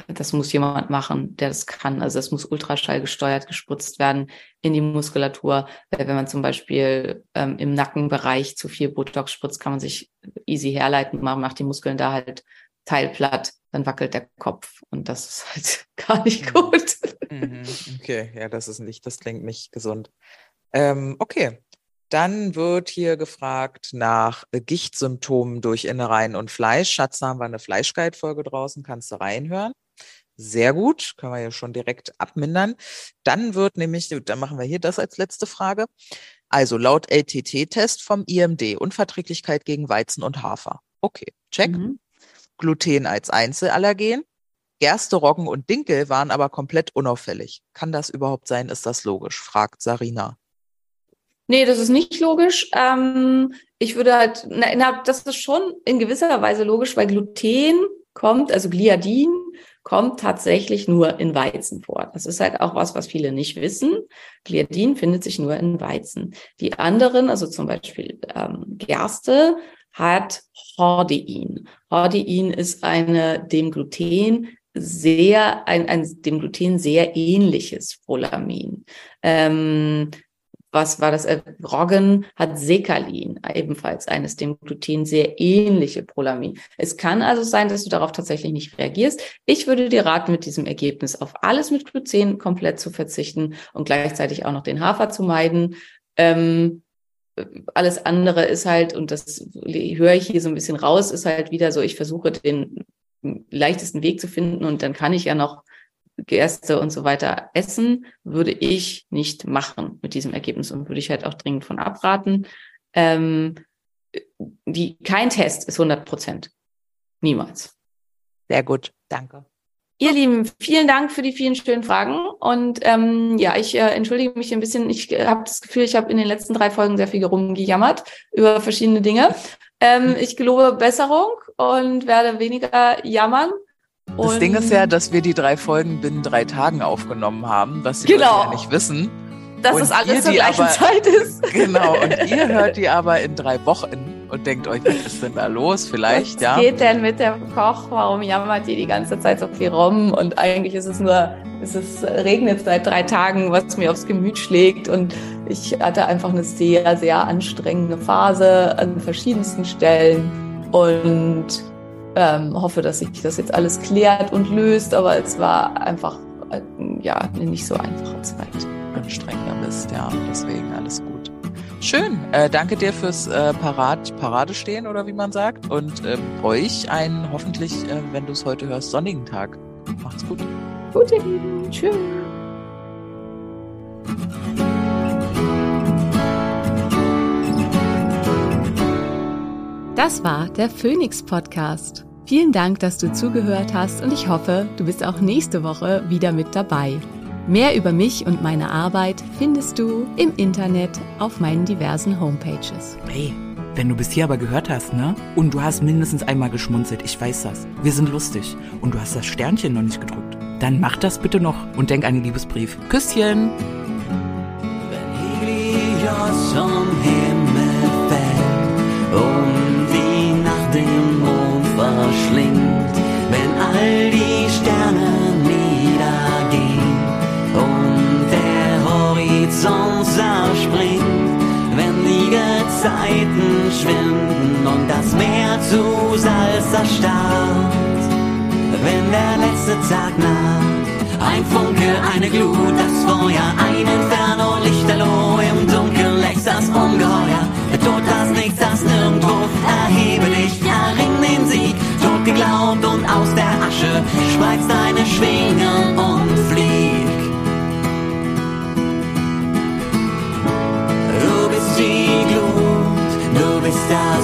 das muss jemand machen, der das kann. Also es muss Ultraschall gesteuert gespritzt werden in die Muskulatur. Weil wenn man zum Beispiel ähm, im Nackenbereich zu viel Botox spritzt, kann man sich easy herleiten, man macht die Muskeln da halt teilplatt, dann wackelt der Kopf und das ist halt gar nicht Mhm. gut. Mhm, Okay, ja, das ist nicht, das klingt nicht gesund. Ähm, okay. Dann wird hier gefragt nach Gichtsymptomen durch Innereien und Fleisch. Schatz, da haben wir eine Fleischguide-Folge draußen, kannst du reinhören. Sehr gut, können wir ja schon direkt abmindern. Dann wird nämlich, dann machen wir hier das als letzte Frage. Also laut LTT-Test vom IMD, Unverträglichkeit gegen Weizen und Hafer. Okay, check. Mhm. Gluten als Einzelallergen. Gerste, Roggen und Dinkel waren aber komplett unauffällig. Kann das überhaupt sein? Ist das logisch? fragt Sarina. Nee, das ist nicht logisch. Ähm, ich würde halt, na, na, das ist schon in gewisser Weise logisch, weil Gluten kommt, also Gliadin kommt tatsächlich nur in Weizen vor. Das ist halt auch was, was viele nicht wissen. Gliadin findet sich nur in Weizen. Die anderen, also zum Beispiel ähm, Gerste, hat Hordein. Hordein ist eine dem Gluten sehr, ein, ein dem Gluten sehr ähnliches Prolamin. Ähm, was war das? Äh, Roggen hat Sekalin, ebenfalls eines dem Gluten sehr ähnliche Prolamin. Es kann also sein, dass du darauf tatsächlich nicht reagierst. Ich würde dir raten, mit diesem Ergebnis auf alles mit Gluten komplett zu verzichten und gleichzeitig auch noch den Hafer zu meiden. Ähm, alles andere ist halt, und das höre ich hier so ein bisschen raus, ist halt wieder so, ich versuche den leichtesten Weg zu finden und dann kann ich ja noch Gerste und so weiter essen, würde ich nicht machen mit diesem Ergebnis und würde ich halt auch dringend von abraten. Ähm, die, kein Test ist 100 Prozent. Niemals. Sehr gut, danke. Ihr Lieben, vielen Dank für die vielen schönen Fragen. Und ähm, ja, ich äh, entschuldige mich ein bisschen. Ich äh, habe das Gefühl, ich habe in den letzten drei Folgen sehr viel rumgejammert über verschiedene Dinge. Ähm, ich gelobe Besserung und werde weniger jammern. Das Und- Ding ist ja, dass wir die drei Folgen binnen drei Tagen aufgenommen haben, was die Genau. Leute ja nicht wissen. dass und es ihr alles zur gleichen aber- Zeit ist. Genau, und ihr hört die aber in drei Wochen und denkt euch, was ist denn da los? Vielleicht, Was ja. geht denn mit der Koch? Warum jammert ihr die ganze Zeit so viel rum? Und eigentlich ist es nur, es ist, regnet seit drei Tagen, was mir aufs Gemüt schlägt. Und ich hatte einfach eine sehr, sehr anstrengende Phase an verschiedensten Stellen und ähm, hoffe, dass sich das jetzt alles klärt und löst. Aber es war einfach, äh, ja, eine nicht so einfache Zeit. Anstrengender Mist, ja. Deswegen alles gut. Schön. Äh, danke dir fürs äh, Parat, Parade stehen oder wie man sagt. Und ähm, euch einen hoffentlich, äh, wenn du es heute hörst, sonnigen Tag. Macht's gut. Gut, ihr Lieben. Tschüss. Das war der Phoenix Podcast. Vielen Dank, dass du zugehört hast und ich hoffe, du bist auch nächste Woche wieder mit dabei. Mehr über mich und meine Arbeit findest du im Internet auf meinen diversen Homepages. Hey, wenn du bis hier aber gehört hast, ne? Und du hast mindestens einmal geschmunzelt, ich weiß das. Wir sind lustig. Und du hast das Sternchen noch nicht gedrückt. Dann mach das bitte noch und denk an den Liebesbrief. Küsschen! Erstarrt, wenn der letzte Tag naht, ein Funke, eine Glut, das Feuer, ein Inferno, Lichterloh, im Dunkeln lächst das Ungeheuer, der Tod, das Nichts, das Nirgendwo, erhebe dich, erring den Sieg, tot geglaubt und aus der Asche, spreiz deine Schwingen und flieg. Du bist die Glut, du bist das